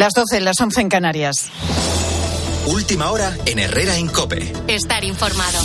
Las 12, las 11 en Canarias. Última hora en Herrera en Cope. Estar informado.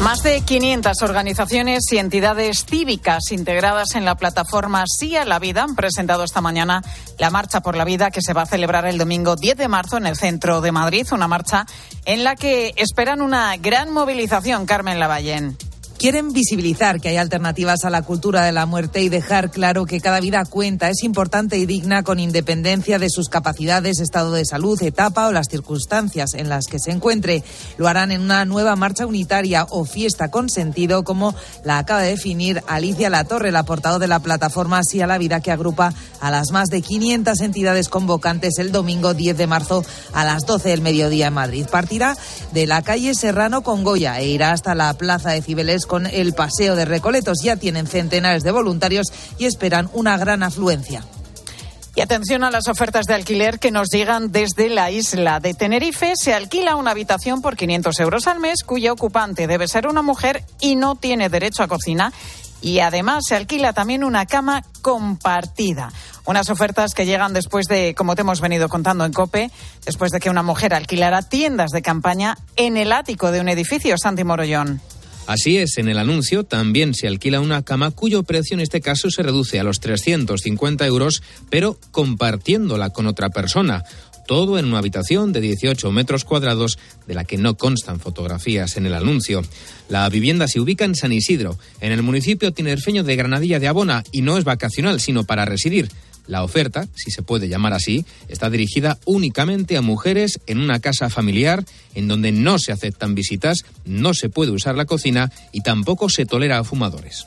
Más de 500 organizaciones y entidades cívicas integradas en la plataforma Sí a la Vida han presentado esta mañana la Marcha por la Vida que se va a celebrar el domingo 10 de marzo en el centro de Madrid. Una marcha en la que esperan una gran movilización, Carmen Lavallén. Quieren visibilizar que hay alternativas a la cultura de la muerte y dejar claro que cada vida cuenta, es importante y digna con independencia de sus capacidades, estado de salud, etapa o las circunstancias en las que se encuentre. Lo harán en una nueva marcha unitaria o fiesta con sentido, como la acaba de definir Alicia Latorre, la portavoz de la plataforma Sí a la Vida, que agrupa a las más de 500 entidades convocantes el domingo 10 de marzo a las 12 del mediodía en Madrid. Partirá de la calle Serrano con Goya e irá hasta la plaza de Cibeles con el paseo de Recoletos. Ya tienen centenares de voluntarios y esperan una gran afluencia. Y atención a las ofertas de alquiler que nos llegan desde la isla de Tenerife. Se alquila una habitación por 500 euros al mes cuya ocupante debe ser una mujer y no tiene derecho a cocina. Y además se alquila también una cama compartida. Unas ofertas que llegan después de, como te hemos venido contando en COPE, después de que una mujer alquilara tiendas de campaña en el ático de un edificio, Santi Morollón. Así es, en el anuncio también se alquila una cama cuyo precio en este caso se reduce a los 350 euros, pero compartiéndola con otra persona. Todo en una habitación de 18 metros cuadrados de la que no constan fotografías en el anuncio. La vivienda se ubica en San Isidro, en el municipio tinerfeño de Granadilla de Abona, y no es vacacional, sino para residir. La oferta, si se puede llamar así, está dirigida únicamente a mujeres en una casa familiar en donde no se aceptan visitas, no se puede usar la cocina y tampoco se tolera a fumadores.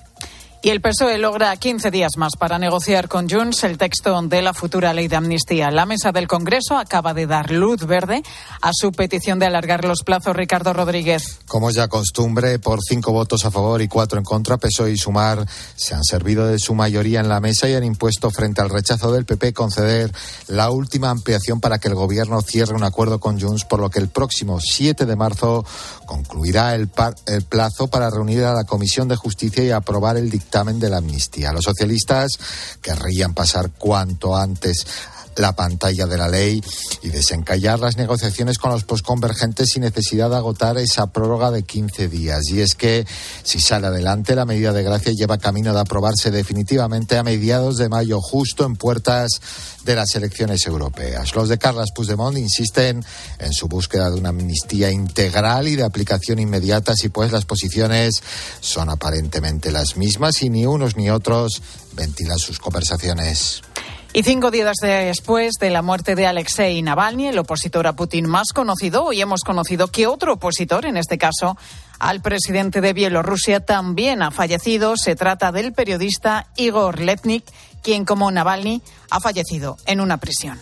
Y el PSOE logra 15 días más para negociar con Junts el texto de la futura ley de amnistía. La mesa del Congreso acaba de dar luz verde a su petición de alargar los plazos. Ricardo Rodríguez. Como es ya costumbre, por cinco votos a favor y cuatro en contra, PSOE y Sumar se han servido de su mayoría en la mesa y han impuesto frente al rechazo del PP conceder la última ampliación para que el gobierno cierre un acuerdo con Junts, por lo que el próximo 7 de marzo concluirá el, el plazo para reunir a la Comisión de Justicia y aprobar el dictamen de la amnistía. Los socialistas querrían pasar cuanto antes la pantalla de la ley y desencallar las negociaciones con los posconvergentes sin necesidad de agotar esa prórroga de 15 días. Y es que si sale adelante, la medida de gracia lleva camino de aprobarse definitivamente a mediados de mayo, justo en puertas de las elecciones europeas. Los de Carlas Puigdemont insisten en su búsqueda de una amnistía integral y de aplicación inmediata, si pues las posiciones son aparentemente las mismas y ni unos ni otros ventilan sus conversaciones. Y cinco días después de la muerte de Alexei Navalny, el opositor a Putin más conocido, hoy hemos conocido que otro opositor, en este caso al presidente de Bielorrusia, también ha fallecido. Se trata del periodista Igor Letnik, quien como Navalny ha fallecido en una prisión.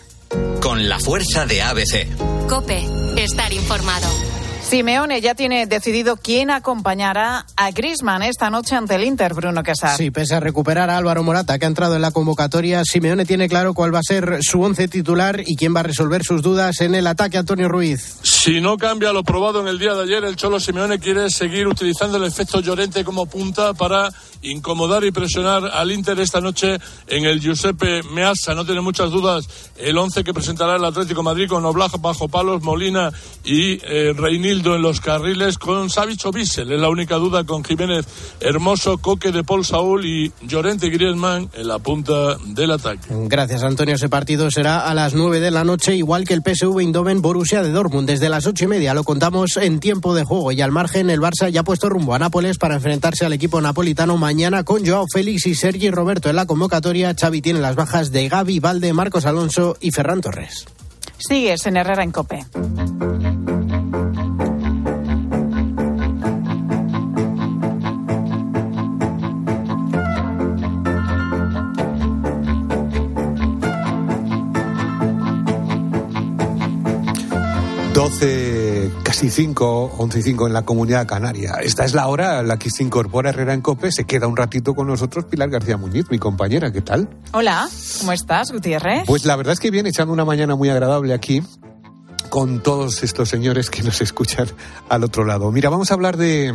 Con la fuerza de ABC. Cope, estar informado. Simeone ya tiene decidido quién acompañará a Grisman esta noche ante el Inter, Bruno Casar. Sí, pese a recuperar a Álvaro Morata, que ha entrado en la convocatoria, Simeone tiene claro cuál va a ser su once titular y quién va a resolver sus dudas en el ataque Antonio Ruiz. Si no cambia lo probado en el día de ayer, el Cholo Simeone quiere seguir utilizando el efecto Llorente como punta para incomodar y presionar al Inter esta noche en el Giuseppe Meazza. No tiene muchas dudas el once que presentará el Atlético Madrid con Oblak bajo palos, Molina y eh, Reinildo en los carriles con Savic o Bissell. Es la única duda con Jiménez Hermoso, Coque de Paul Saúl y Llorente Griezmann en la punta del ataque. Gracias, Antonio. Ese partido será a las nueve de la noche, igual que el PSV Eindhoven Borussia de Dortmund. Desde las ocho y media lo contamos en tiempo de juego y al margen el Barça ya ha puesto rumbo a Nápoles para enfrentarse al equipo napolitano mañana con Joao Félix y Sergi Roberto en la convocatoria. Xavi tiene las bajas de Gaby, Valde, Marcos Alonso y Ferran Torres. Sigues en Herrera en Cope. Casi 5, 11 y 5 en la comunidad canaria. Esta es la hora en la que se incorpora Herrera en Cope. Se queda un ratito con nosotros Pilar García Muñiz, mi compañera. ¿Qué tal? Hola, ¿cómo estás, Gutiérrez? Pues la verdad es que viene echando una mañana muy agradable aquí con todos estos señores que nos escuchan al otro lado. Mira, vamos a hablar de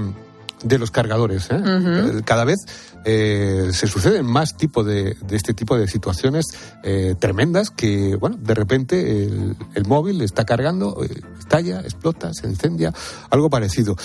de los cargadores. ¿eh? Uh -huh. Cada vez eh, se suceden más tipo de, de, este tipo de situaciones eh, tremendas que, bueno, de repente el, el móvil está cargando, eh, estalla, explota, se incendia, algo parecido.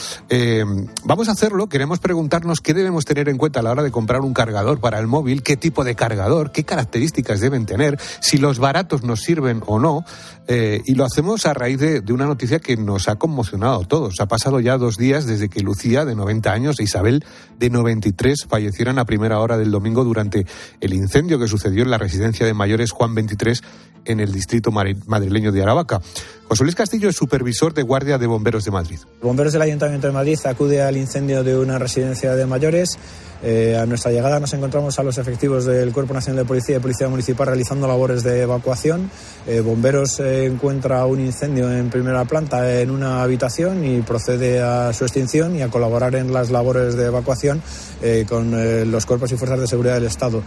Vamos a hacerlo, queremos preguntarnos qué debemos tener en cuenta a la hora de comprar un cargador para el móvil, qué tipo de cargador, qué características deben tener, si los baratos nos sirven o no, y lo hacemos a raíz de, de, una noticia que nos ha conmocionado a todos. Ha pasado ya dos días desde que Lucía, de 90 años, e Isabel, de 93, fallecieron a primera hora del domingo durante el incendio que sucedió en la residencia de mayores Juan 23 en el distrito madrileño de Aravaca. José Luis Castillo es supervisor de Guardia de Bomberos de Madrid. Bomberos del Ayuntamiento de Madrid acude al incendio de una residencia de mayores. Eh, a nuestra llegada nos encontramos a los efectivos del Cuerpo Nacional de Policía y Policía Municipal realizando labores de evacuación. Eh, bomberos eh, encuentra un incendio en primera planta en una habitación y procede a su extinción y a colaborar en las labores de evacuación con los cuerpos y fuerzas de seguridad del Estado.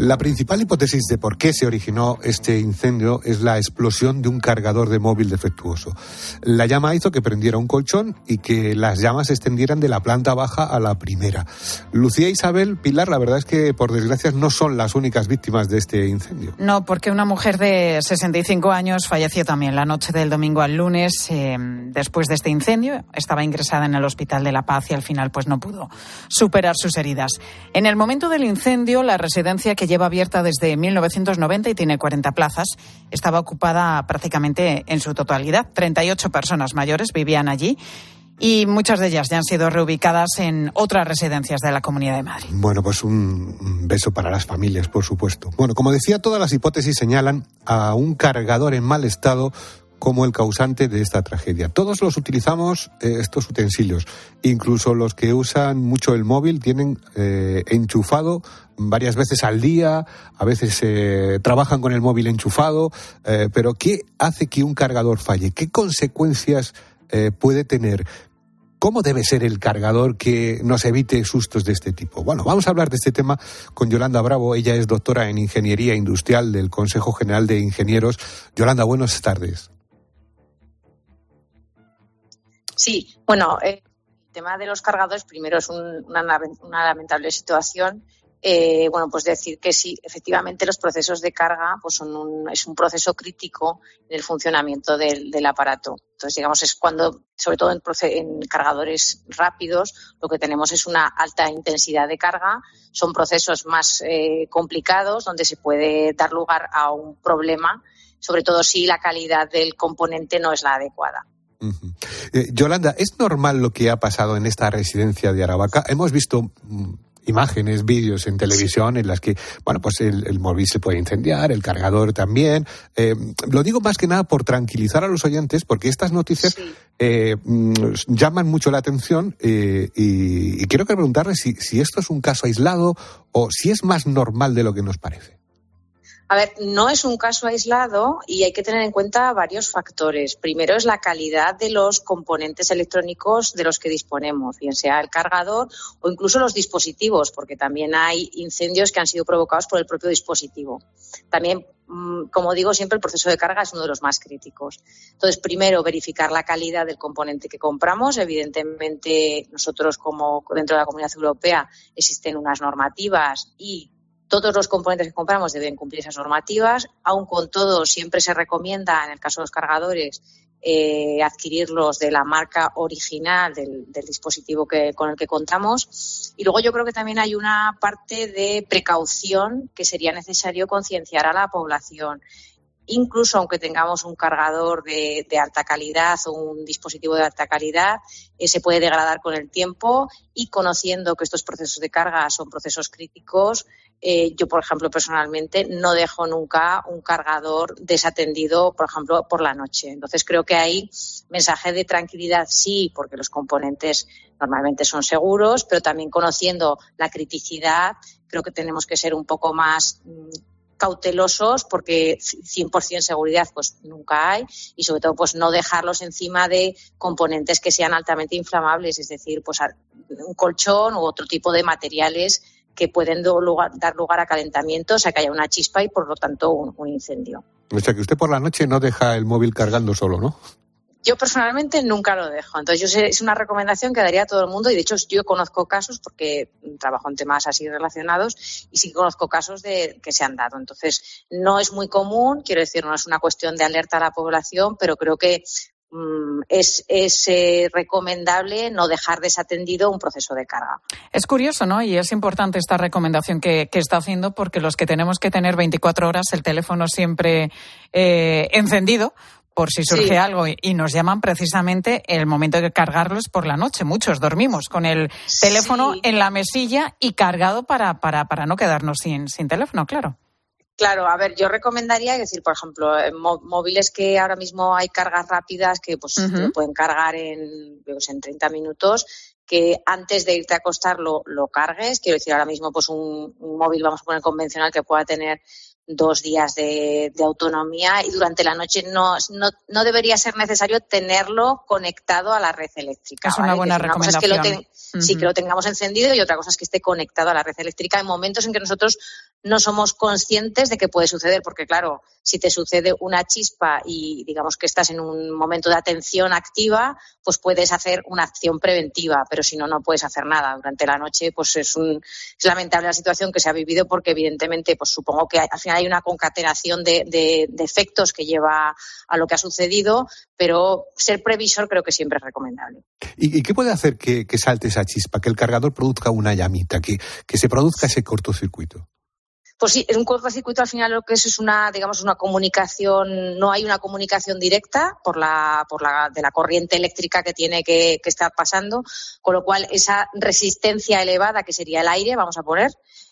La principal hipótesis de por qué se originó este incendio es la explosión de un cargador de móvil defectuoso. La llama hizo que prendiera un colchón y que las llamas se extendieran de la planta baja a la primera. Lucía e Isabel Pilar, la verdad es que por desgracia no son las únicas víctimas de este incendio. No, porque una mujer de 65 años falleció también la noche del domingo al lunes eh, después de este incendio. Estaba ingresada en el Hospital de la Paz y al final pues no pudo superar sus heridas. En el momento del incendio, la residencia que lleva abierta desde 1990 y tiene 40 plazas, estaba ocupada prácticamente en su totalidad. 38 personas mayores vivían allí y muchas de ellas ya han sido reubicadas en otras residencias de la Comunidad de Madrid. Bueno, pues un beso para las familias, por supuesto. Bueno, como decía, todas las hipótesis señalan a un cargador en mal estado como el causante de esta tragedia. Todos los utilizamos eh, estos utensilios, incluso los que usan mucho el móvil tienen eh, enchufado varias veces al día, a veces eh, trabajan con el móvil enchufado, eh, pero ¿qué hace que un cargador falle? ¿Qué consecuencias eh, puede tener? ¿Cómo debe ser el cargador que nos evite sustos de este tipo? Bueno, vamos a hablar de este tema con Yolanda Bravo. Ella es doctora en Ingeniería Industrial del Consejo General de Ingenieros. Yolanda, buenas tardes. Sí, bueno, eh, el tema de los cargadores primero es un, una, una, lamentable situación. Eh, bueno, pues decir que sí, efectivamente los procesos de carga pues son un, es un proceso crítico en el funcionamiento del, aparato. Entonces, digamos, es cuando, sobre todo en, en, cargadores rápidos, lo que tenemos es una alta intensidad de carga. Son procesos más eh, complicados donde se puede dar lugar a un problema, sobre todo si la calidad del componente no es la adecuada. Eh, Yolanda, ¿es normal lo que ha pasado en esta residencia de Aravaca? Hemos visto mm, imágenes, vídeos en televisión en las que, bueno, pues el, el móvil se puede incendiar, el cargador también. Eh, lo digo más que nada por tranquilizar a los oyentes, porque estas noticias sí. eh, mm, llaman mucho la atención eh, y, y, quiero preguntarles si, si esto es un caso aislado o si es más normal de lo que nos parece. A ver, no es un caso aislado y hay que tener en cuenta varios factores. Primero es la calidad de los componentes electrónicos de los que disponemos, bien sea el cargador o incluso los dispositivos, porque también hay incendios que han sido provocados por el propio dispositivo. También, mm, como digo, siempre el proceso de carga es uno de los más críticos. Entonces, primero, verificar la calidad del componente que compramos. Evidentemente, nosotros como dentro de la Comunidad Europea existen unas normativas y todos los componentes que compramos deben cumplir esas normativas. Aun con todo, siempre se recomienda, en el caso de los cargadores, eh, adquirirlos de la marca original del, dispositivo con el que contamos. Y luego yo creo que también hay una parte de precaución que sería necesario concienciar a la población incluso aunque tengamos un cargador de, alta calidad o un dispositivo de alta calidad, eh, se puede degradar con el tiempo y conociendo que estos procesos de carga son procesos críticos, eh, yo, por ejemplo, personalmente no dejo nunca un cargador desatendido, por ejemplo, por la noche. Entonces creo que hay mensaje de tranquilidad, sí, porque los componentes normalmente son seguros, pero también conociendo la criticidad, creo que tenemos que ser un poco más mm, cautelosos porque 100% seguridad pues nunca hay y sobre todo pues no dejarlos encima de componentes que sean altamente inflamables, es decir, pues un colchón u otro tipo de materiales que pueden dar lugar a calentamiento, o sea que haya una chispa y por lo tanto un, un incendio. O sea que usted por la noche no deja el móvil cargando solo, ¿no? Yo personalmente nunca lo dejo. Entonces, yo sé, es una recomendación que daría a todo el mundo y de hecho yo conozco casos porque trabajo en temas así relacionados y sí conozco casos de que se han dado. Entonces, no es muy común, quiero decir, no es una cuestión de alerta a la población, pero creo que mm, es, eh, recomendable no dejar desatendido un proceso de carga. Es curioso, ¿no? Y es importante esta recomendación que, está haciendo porque los que tenemos que tener 24 horas el teléfono siempre eh, encendido, por si surge algo y nos llaman precisamente el momento de cargarlos por la noche. Muchos dormimos con el teléfono en la mesilla y cargado para, para, para no quedarnos sin, sin teléfono, claro. Claro, a ver, yo recomendaría, decir, por ejemplo, móviles que ahora mismo hay cargas rápidas que pues pueden cargar en, pues, en 30 minutos, que antes de irte a acostar lo, lo cargues. Quiero decir, ahora mismo pues un, un, móvil, vamos a poner convencional, que pueda tener dos días de, autonomía y durante la noche no, no, debería ser necesario tenerlo conectado a la red eléctrica. Es una buena recomendación. que lo Sí, que lo tengamos encendido y otra cosa es que esté conectado a la red eléctrica en momentos en que nosotros no somos conscientes de que puede suceder, porque claro, si te sucede una chispa y digamos que estás en un momento de atención activa, pues puedes hacer una acción preventiva, pero si no, no puedes hacer nada. Durante la noche, pues es, un, es lamentable la situación que se ha vivido porque evidentemente, pues supongo que al final hay una concatenación de, de, efectos que lleva a lo que ha sucedido, pero ser previsor creo que siempre es recomendable. ¿Y, qué puede hacer que, salte esa chispa, que el cargador produzca una llamita, que, que se produzca ese cortocircuito? Pues sí, es un cortocircuito al final lo que es es una, digamos, una comunicación, no hay una comunicación directa por la, por la, de la corriente eléctrica que tiene que, que estar pasando, con lo cual esa resistencia elevada que sería el aire, vamos a poner,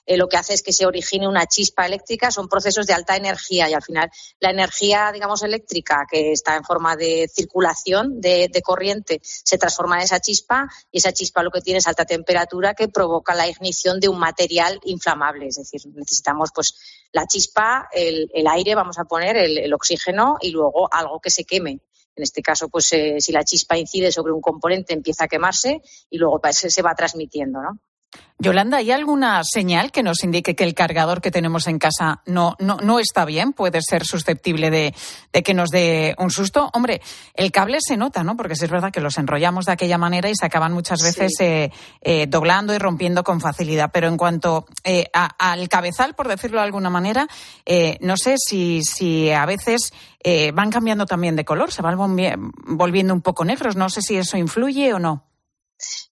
eh, lo que hace es que se origine una chispa eléctrica. Son procesos de alta energía y al final la energía, digamos, eléctrica que está en forma de circulación de, corriente se transforma en esa chispa y esa chispa lo que tiene es alta temperatura que provoca la ignición de un material inflamable. Es decir, necesitamos pues la chispa, el, aire, vamos a poner, el, oxígeno y luego algo que se queme. En este caso, pues eh, si la chispa incide sobre un componente empieza a quemarse y luego pues, se va transmitiendo, ¿no? Yolanda, ¿hay alguna señal que nos indique que el cargador que tenemos en casa no, no, no está bien? Puede ser susceptible de, que nos dé un susto. Hombre, el cable se nota, ¿no? Porque es verdad que los enrollamos de aquella manera y se acaban muchas veces eh, eh, doblando y rompiendo con facilidad. Pero en cuanto eh, al cabezal, por decirlo de alguna manera, no sé si, si a veces van cambiando también de color, se van volviendo un poco negros. No sé si eso influye o no.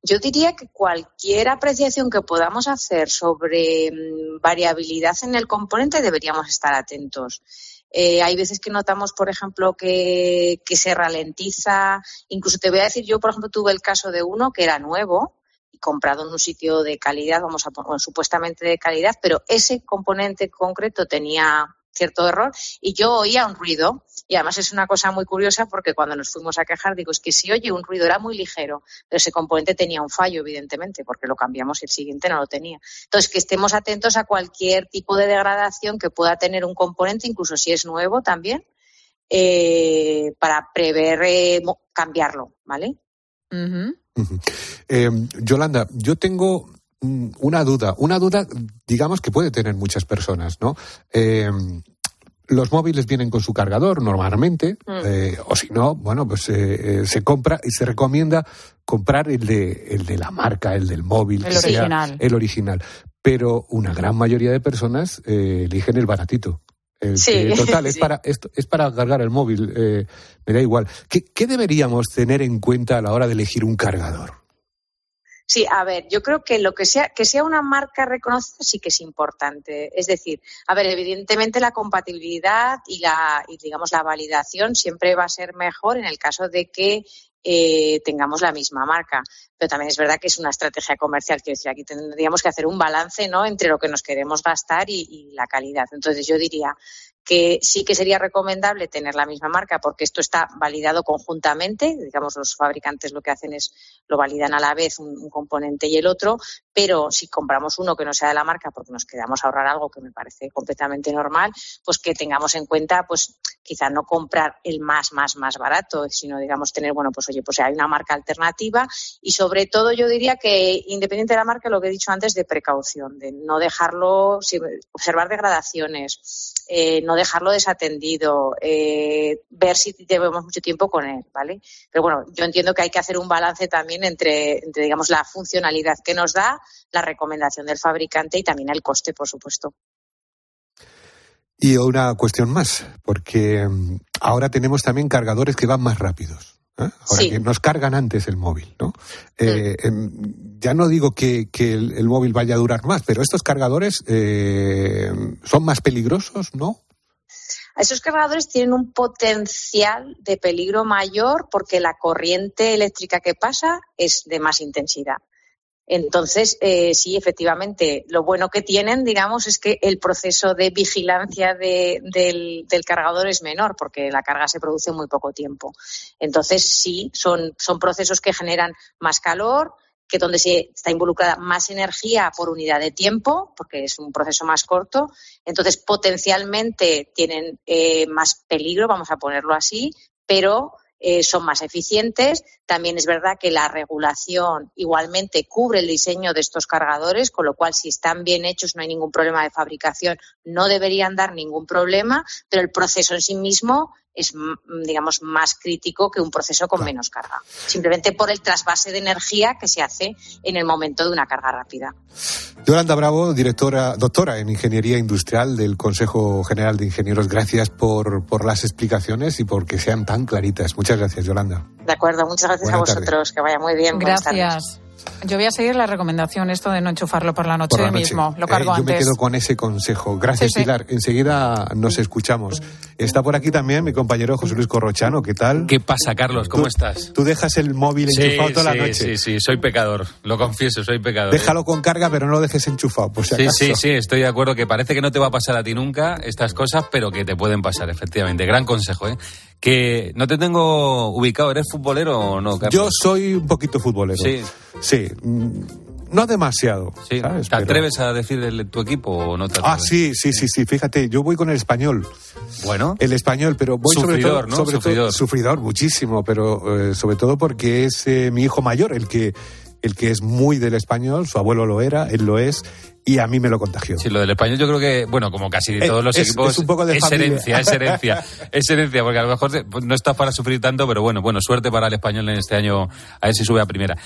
Yo diría que cualquier apreciación que podamos hacer sobre mm, variabilidad en el componente deberíamos estar atentos. Eh, hay veces que notamos, por ejemplo, que, se ralentiza. Incluso te voy a decir, yo, por ejemplo, tuve el caso de uno que era nuevo y comprado en un sitio de calidad, vamos a poner, supuestamente de calidad, pero ese componente concreto tenía cierto error y yo oía un ruido y además es una cosa muy curiosa porque cuando nos fuimos a quejar, digo, es que si oye un ruido era muy ligero, pero ese componente tenía un fallo, evidentemente, porque lo cambiamos y el siguiente no lo tenía. Entonces, que estemos atentos a cualquier tipo de degradación que pueda tener un componente, incluso si es nuevo también, eh, para prever eh, cambiarlo, ¿vale? Eh, Yolanda, yo tengo mm, una duda, una duda, digamos, que puede tener muchas personas, ¿no? Los móviles vienen con su cargador normalmente, mm. eh, o si no, bueno, pues eh, eh, se compra y se recomienda comprar el de, el de la marca, el del móvil, el original. el original. Pero una gran mayoría de personas eligen el baratito. El sí, total, es, para, es, es, para cargar el móvil, me da igual. ¿Qué, ¿Qué deberíamos tener en cuenta a la hora de elegir un cargador? Sí, a ver, yo creo que lo que sea que sea una marca reconocida sí que es importante. Es decir, a ver, evidentemente la compatibilidad y la y digamos la validación siempre va a ser mejor en el caso de que eh, tengamos la misma marca. Pero también es verdad que es una estrategia comercial. Quiero decir, aquí tendríamos que hacer un balance ¿no? entre lo que nos queremos gastar y, y la calidad. Entonces, yo diría que sí que sería recomendable tener la misma marca porque esto está validado conjuntamente, digamos los fabricantes lo que hacen es lo validan a la vez un, componente y el otro, pero si compramos uno que no sea de la marca porque nos queramos ahorrar algo que me parece completamente normal, pues que tengamos en cuenta pues quizá no comprar el más, más, más barato, sino, digamos, tener, bueno, pues oye, pues hay una marca alternativa y sobre todo yo diría que, independiente de la marca, lo que he dicho antes, de precaución, de no dejarlo, observar degradaciones, eh, no dejarlo desatendido, eh, ver si llevamos mucho tiempo con él, ¿vale? Pero bueno, yo entiendo que hay que hacer un balance también entre, entre, digamos, la funcionalidad que nos da, la recomendación del fabricante y también el coste, por supuesto. Y una cuestión más, porque mm, ahora tenemos también cargadores que van más rápidos. ¿eh? Ahora que nos cargan antes el móvil, ¿no? Eh, mm. em, ya no digo que, el, móvil vaya a durar más, pero estos cargadores eh, son más peligrosos, ¿no? Esos cargadores tienen un potencial de peligro mayor porque la corriente eléctrica que pasa es de más intensidad. Entonces, eh, sí, efectivamente, lo bueno que tienen, digamos, es que el proceso de vigilancia del, cargador es menor, porque la carga se produce en muy poco tiempo. Entonces, sí, son, son procesos que generan más calor, que donde se está involucrada más energía por unidad de tiempo, porque es un proceso más corto. Entonces, potencialmente tienen eh, más peligro, vamos a ponerlo así, pero eh, son más eficientes. También es verdad que la regulación igualmente cubre el diseño de estos cargadores, con lo cual si están bien hechos no hay ningún problema de fabricación, no deberían dar ningún problema, pero el proceso en sí mismo es, digamos, más crítico que un proceso con menos carga, simplemente por el trasvase de energía que se hace en el momento de una carga rápida. Yolanda Bravo, directora, doctora en Ingeniería Industrial del Consejo General de Ingenieros, gracias por, por las explicaciones y por que sean tan claritas. Muchas gracias, Yolanda. De acuerdo, muchas gracias a vosotros. Que vaya muy bien. Gracias. Yo voy a seguir la recomendación, esto de no enchufarlo por la noche, mismo. Lo cargo eh, yo me quedo con ese consejo. Gracias, Pilar. Enseguida nos escuchamos. Está por aquí también mi compañero José Luis Corrochano. ¿Qué tal? ¿Qué pasa, Carlos? ¿Cómo estás? Tú dejas el móvil enchufado toda la noche. Sí, sí, soy pecador. Lo confieso, soy pecador. Déjalo con carga, pero no lo dejes enchufado, por si Sí, sí, sí, estoy de acuerdo que parece que no te va a pasar a ti nunca estas cosas, pero que te pueden pasar, efectivamente. Gran consejo, ¿eh? Que no te tengo ubicado. ¿Eres futbolero o no, Carlos? Yo soy un poquito futbolero. Sí. Sí. Mm, no demasiado. ¿Te atreves a decir el, tu equipo o no te Ah, sí, sí, sí, sí. Fíjate, yo voy con el español. Bueno. El español, pero voy sufridor, sobre todo. ¿no? sufridor. sufridor, muchísimo, pero eh, sobre todo porque es eh, mi hijo mayor el que el que es muy del español, su abuelo lo era, él lo es, y a mí me lo contagió. Sí, lo del español yo creo que, bueno, como casi todos los equipos, es, un poco de herencia, es herencia, es herencia, porque a lo mejor no está para sufrir tanto, pero bueno, bueno, suerte para el español en este año, a ver si sube a primera.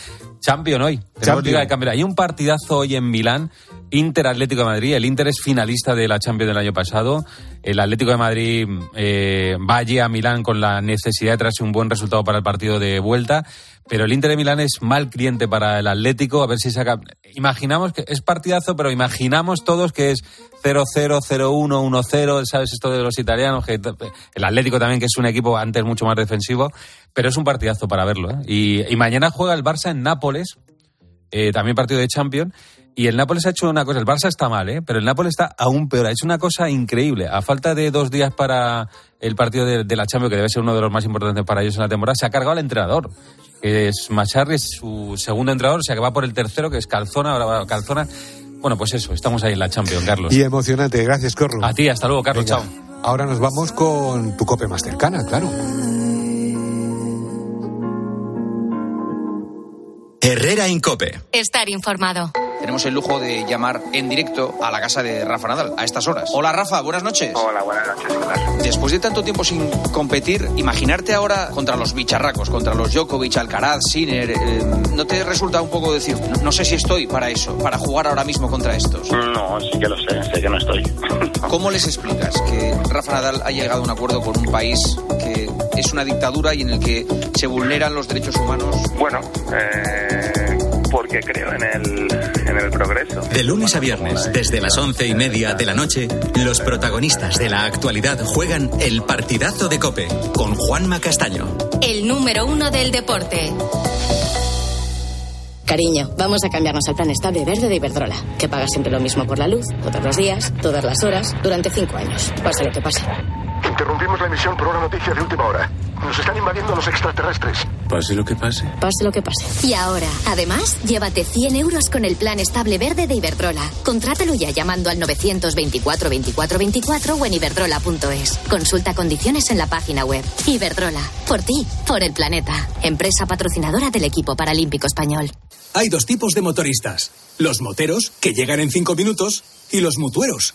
Champion hoy, tenemos Liga de Campeonatos. Hay un partidazo hoy en Milán, Inter Atlético de Madrid. El Inter es finalista de la Champions del año pasado. El Atlético de Madrid eh, va allí a Milán con la necesidad de traerse un buen resultado para el partido de vuelta. Pero el Inter de Milán es mal cliente para el Atlético. A ver si saca. Imaginamos que es partidazo, pero imaginamos todos que es 0-0, 0-1, 1-0. ¿Sabes esto de los italianos? Que el Atlético también, que es un equipo antes mucho más defensivo. Pero es un partidazo para verlo. ¿eh? Y, mañana juega el Barça en Nápoles. Eh, también partido de Champions. Y el Nápoles ha hecho una cosa, el Barça está mal, ¿eh? pero el Nápoles está aún peor. Ha hecho una cosa increíble. A falta de dos días para el partido de, de la Champions, que debe ser uno de los más importantes para ellos en la temporada, se ha cargado al entrenador es Macharri, es su segundo entrenador, o sea que va por el tercero, que es Calzona, ahora va Calzona. Bueno, pues eso, estamos ahí en la Champions, Carlos. Y emocionante, gracias, Corro. A ti, hasta luego, Carlos, chao. Ahora nos vamos con tu cope más cercana, claro. Herrera Incope. Estar informado. Tenemos el lujo de llamar en directo a la casa de Rafa Nadal a estas horas. Hola Rafa, buenas noches. Hola, buenas noches. Después de tanto tiempo sin competir, imaginarte ahora contra los bicharracos, contra los Djokovic, Alcaraz, Sinner, eh, ¿no te resulta un poco decir, no, sé si estoy para eso, para jugar ahora mismo contra estos? No, sí que lo sé, sé que no estoy. ¿Cómo les explicas que Rafa Nadal ha llegado a un acuerdo con un país que es una dictadura y en el que se vulneran los derechos humanos? Bueno, eh, porque creo en el, en el progreso. De lunes a viernes, desde las once y media de la noche, los protagonistas de la actualidad juegan el partidazo de Cope con Juanma Castaño. El número uno del deporte. Cariño, vamos a cambiarnos al plan estable verde de Iberdrola, que paga siempre lo mismo por la luz, todos los días, todas las horas, durante cinco años. Pase lo que pase. Interrumpimos la emisión por una noticia de última hora. Nos están invadiendo los extraterrestres. Pase lo que pase. Pase lo que pase. Y ahora, además, llévate 100 euros con el plan estable verde de Iberdrola. Contrátalo ya llamando al 924 24 24 o en iberdrola.es. Consulta condiciones en la página web. Iberdrola. Por ti, por el planeta. Empresa patrocinadora del equipo paralímpico español. Hay dos tipos de motoristas. Los moteros, que llegan en cinco minutos, y los mutueros,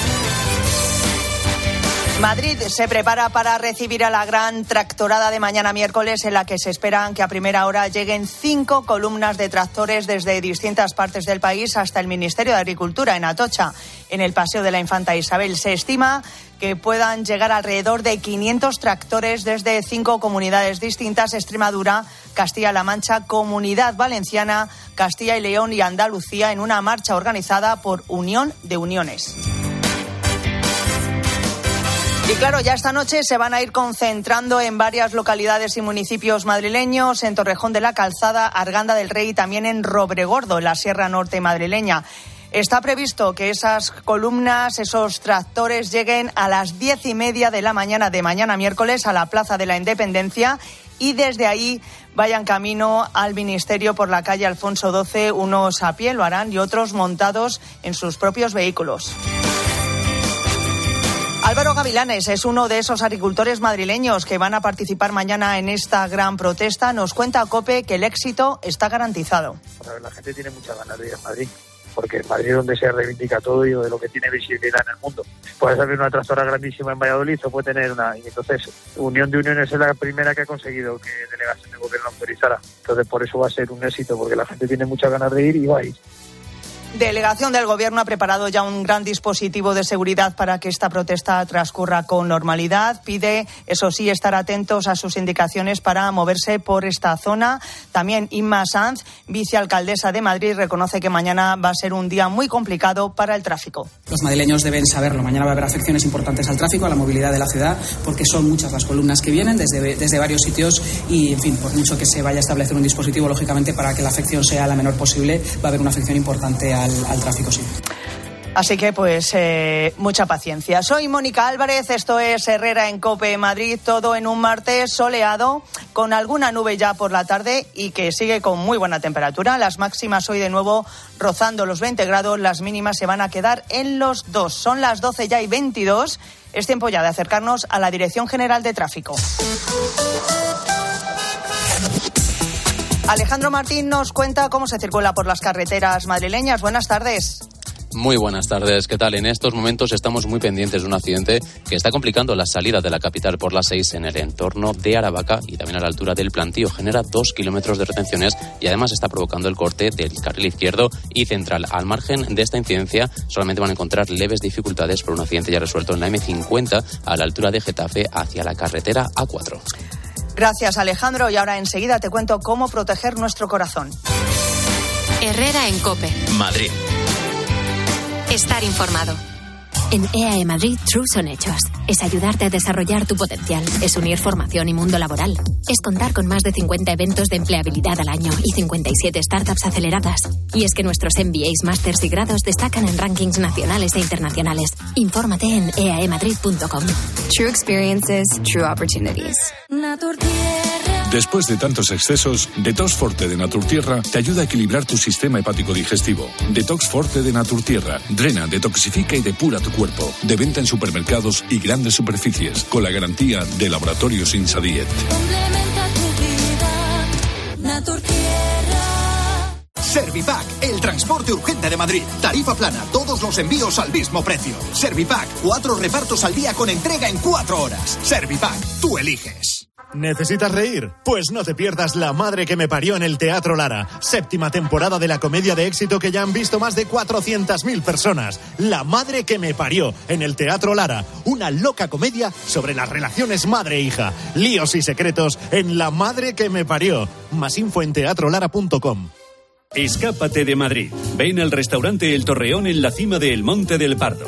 Madrid se prepara para recibir a la gran tractorada de mañana miércoles en la que se esperan que a primera hora lleguen cinco columnas de tractores desde distintas partes del país hasta el Ministerio de Agricultura en Atocha, en el Paseo de la Infanta Isabel. Se estima que puedan llegar alrededor de 500 tractores desde cinco comunidades distintas, Extremadura, Castilla-La Mancha, Comunidad Valenciana, Castilla y León y Andalucía, en una marcha organizada por Unión de Uniones. Y claro, ya esta noche se van a ir concentrando en varias localidades y municipios madrileños, en Torrejón de la Calzada, Arganda del Rey y también en Robregordo, en la Sierra Norte madrileña. Está previsto que esas columnas, esos tractores lleguen a las diez y media de la mañana de mañana miércoles a la Plaza de la Independencia y desde ahí vayan camino al Ministerio por la calle Alfonso XII, unos a pie lo harán y otros montados en sus propios vehículos. Álvaro Gavilanes es uno de esos agricultores madrileños que van a participar mañana en esta gran protesta. Nos cuenta COPE que el éxito está garantizado. La gente tiene muchas ganas de ir a Madrid, porque Madrid es donde se reivindica todo y de lo que tiene visibilidad en el mundo. Puedes abrir una tractora grandísima en Valladolid o puede tener una. Y entonces, Unión de Uniones es la primera que ha conseguido que delegación de gobierno autorizara. Entonces, por eso va a ser un éxito, porque la gente tiene muchas ganas de ir y va a ir. Delegación del Gobierno ha preparado ya un gran dispositivo de seguridad para que esta protesta transcurra con normalidad. Pide, eso sí, estar atentos a sus indicaciones para moverse por esta zona. También Inma Sanz, vicealcaldesa de Madrid, reconoce que mañana va a ser un día muy complicado para el tráfico. Los madrileños deben saberlo. Mañana va a haber afecciones importantes al tráfico, a la movilidad de la ciudad, porque son muchas las columnas que vienen desde, desde varios sitios y, en fin, por mucho que se vaya a establecer un dispositivo, lógicamente, para que la afección sea la menor posible, va a haber una afección importante al, tráfico, sí. Así que, pues, eh, mucha paciencia. Soy Mónica Álvarez, esto es Herrera en Cope Madrid, todo en un martes soleado, con alguna nube ya por la tarde y que sigue con muy buena temperatura. Las máximas hoy de nuevo rozando los 20 grados, las mínimas se van a quedar en los 2. Son las 12 ya y 22. Es tiempo ya de acercarnos a la Dirección General de Tráfico. Alejandro Martín nos cuenta cómo se circula por las carreteras madrileñas. Buenas tardes. Muy buenas tardes, ¿qué tal? En estos momentos estamos muy pendientes de un accidente que está complicando la salida de la capital por las 6 en el entorno de Aravaca y también a la altura del plantío. Genera dos kilómetros de retenciones y además está provocando el corte del carril izquierdo y central. Al margen de esta incidencia, solamente van a encontrar leves dificultades por un accidente ya resuelto en la M50 a la altura de Getafe hacia la carretera A4. Gracias, Alejandro. Y ahora enseguida te cuento cómo proteger nuestro corazón. Herrera en Cope. Madrid. Estar informado. En EAE Madrid, True son hechos. Es ayudarte a desarrollar tu potencial. Es unir formación y mundo laboral. Es contar con más de 50 eventos de empleabilidad al año y 57 startups aceleradas. Y es que nuestros MBAs, másters y grados destacan en rankings nacionales e internacionales. Infórmate en E eaemadrid.com. True experiences, true opportunities. Después de tantos excesos, Detox Forte de Naturtierra te ayuda a equilibrar tu sistema hepático digestivo. Detox Forte de Naturtierra drena, detoxifica y depura tu cuerpo. De venta en supermercados y grandes superficies, con la garantía de Laboratorios Insadiet. Servipack, el transporte urgente de Madrid. Tarifa plana, todos los envíos al mismo precio. Servipack, cuatro repartos al día con entrega en cuatro horas. Servipack, tú eliges. ¿Necesitas reír? Pues no te pierdas La Madre que me parió en el Teatro Lara, séptima temporada de la comedia de éxito que ya han visto más de 400.000 personas. La Madre que me parió en el Teatro Lara, una loca comedia sobre las relaciones madre-hija, líos y secretos en La Madre que me parió. Más info en teatrolara.com. Escápate de Madrid. Ven al restaurante El Torreón en la cima del Monte del Pardo.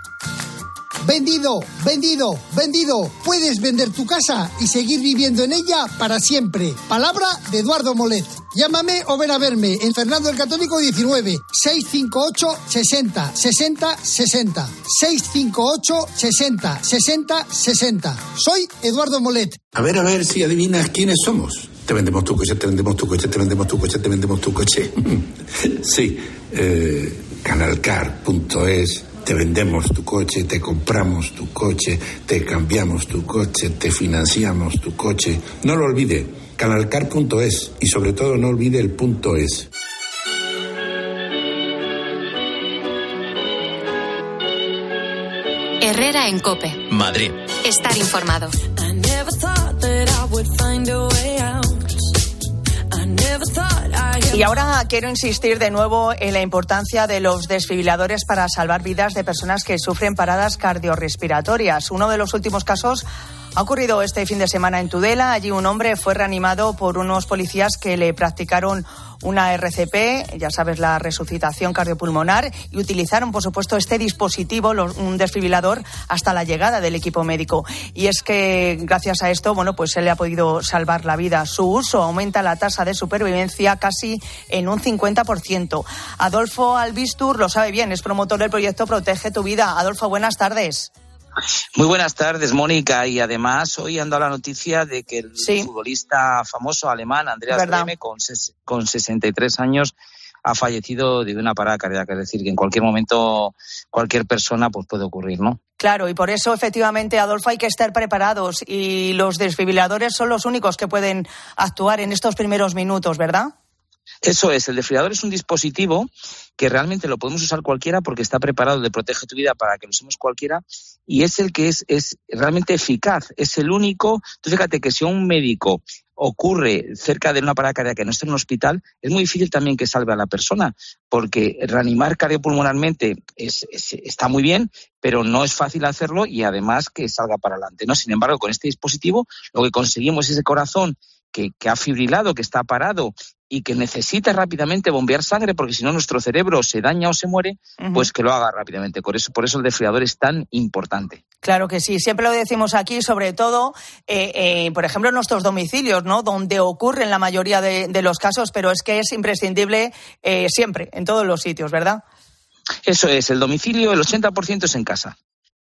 Vendido, vendido, vendido. Puedes vender tu casa y seguir viviendo en ella para siempre. Palabra de Eduardo Molet. Llámame o ven a verme en Fernando el Católico 19 658 60 60 60 658 60 60 60. Soy Eduardo Molet. A ver, a ver si adivinas quiénes somos. Te vendemos tu coche, te vendemos tu coche, te vendemos tu coche, te vendemos tu coche. sí, eh, canalcar.es te vendemos tu coche, te compramos tu coche, te cambiamos tu coche, te financiamos tu coche. No lo olvide, canalcar.es y sobre todo no olvide el punto es. Herrera en Cope. Madrid. Estar informado. Y ahora quiero insistir de nuevo en la importancia de los desfibriladores para salvar vidas de personas que sufren paradas cardiorrespiratorias. Uno de los últimos casos ha ocurrido este fin de semana en Tudela. Allí un hombre fue reanimado por unos policías que le practicaron una RCP, ya sabes, la resucitación cardiopulmonar, y utilizaron, por supuesto, este dispositivo, un desfibrilador, hasta la llegada del equipo médico. Y es que, gracias a esto, bueno, pues se le ha podido salvar la vida. Su uso aumenta la tasa de supervivencia casi en un 50%. Adolfo Albistur lo sabe bien, es promotor del proyecto Protege tu Vida. Adolfo, buenas tardes. Muy buenas tardes, Mónica. Y además, hoy ando a la noticia de que el futbolista famoso alemán, Andreas Breme, con, con 63 años, ha fallecido de una parada cardíaca. Es decir, que en cualquier momento cualquier persona pues, puede ocurrir, ¿no? Claro, y por eso efectivamente, Adolfo, hay que estar preparados y los desfibriladores son los únicos que pueden actuar en estos primeros minutos, ¿verdad? Eso es, el desfibrilador es un dispositivo que realmente lo podemos usar cualquiera porque está preparado de protege tu vida para que lo usemos cualquiera y es el que es, es realmente eficaz, es el único. Tú fíjate que si un médico ocurre cerca de una parada cardíaca que no está en un hospital, es muy difícil también que salve a la persona, porque reanimar cardiopulmonalmente es, está muy bien, pero no es fácil hacerlo y además que salga para adelante. ¿no? Sin embargo, con este dispositivo lo que conseguimos es ese corazón que, que, ha fibrilado, que está parado y que necesita rápidamente bombear sangre porque si no nuestro cerebro se daña o se muere, pues que lo haga rápidamente. Por eso, por eso el desfibrilador es tan importante. Claro que sí, siempre lo decimos aquí, sobre todo, eh, eh, por ejemplo, en nuestros domicilios, ¿no? Donde ocurren la mayoría de, los casos, pero es que es imprescindible eh, siempre, en todos los sitios, ¿verdad? Eso es, el domicilio, el 80% es en casa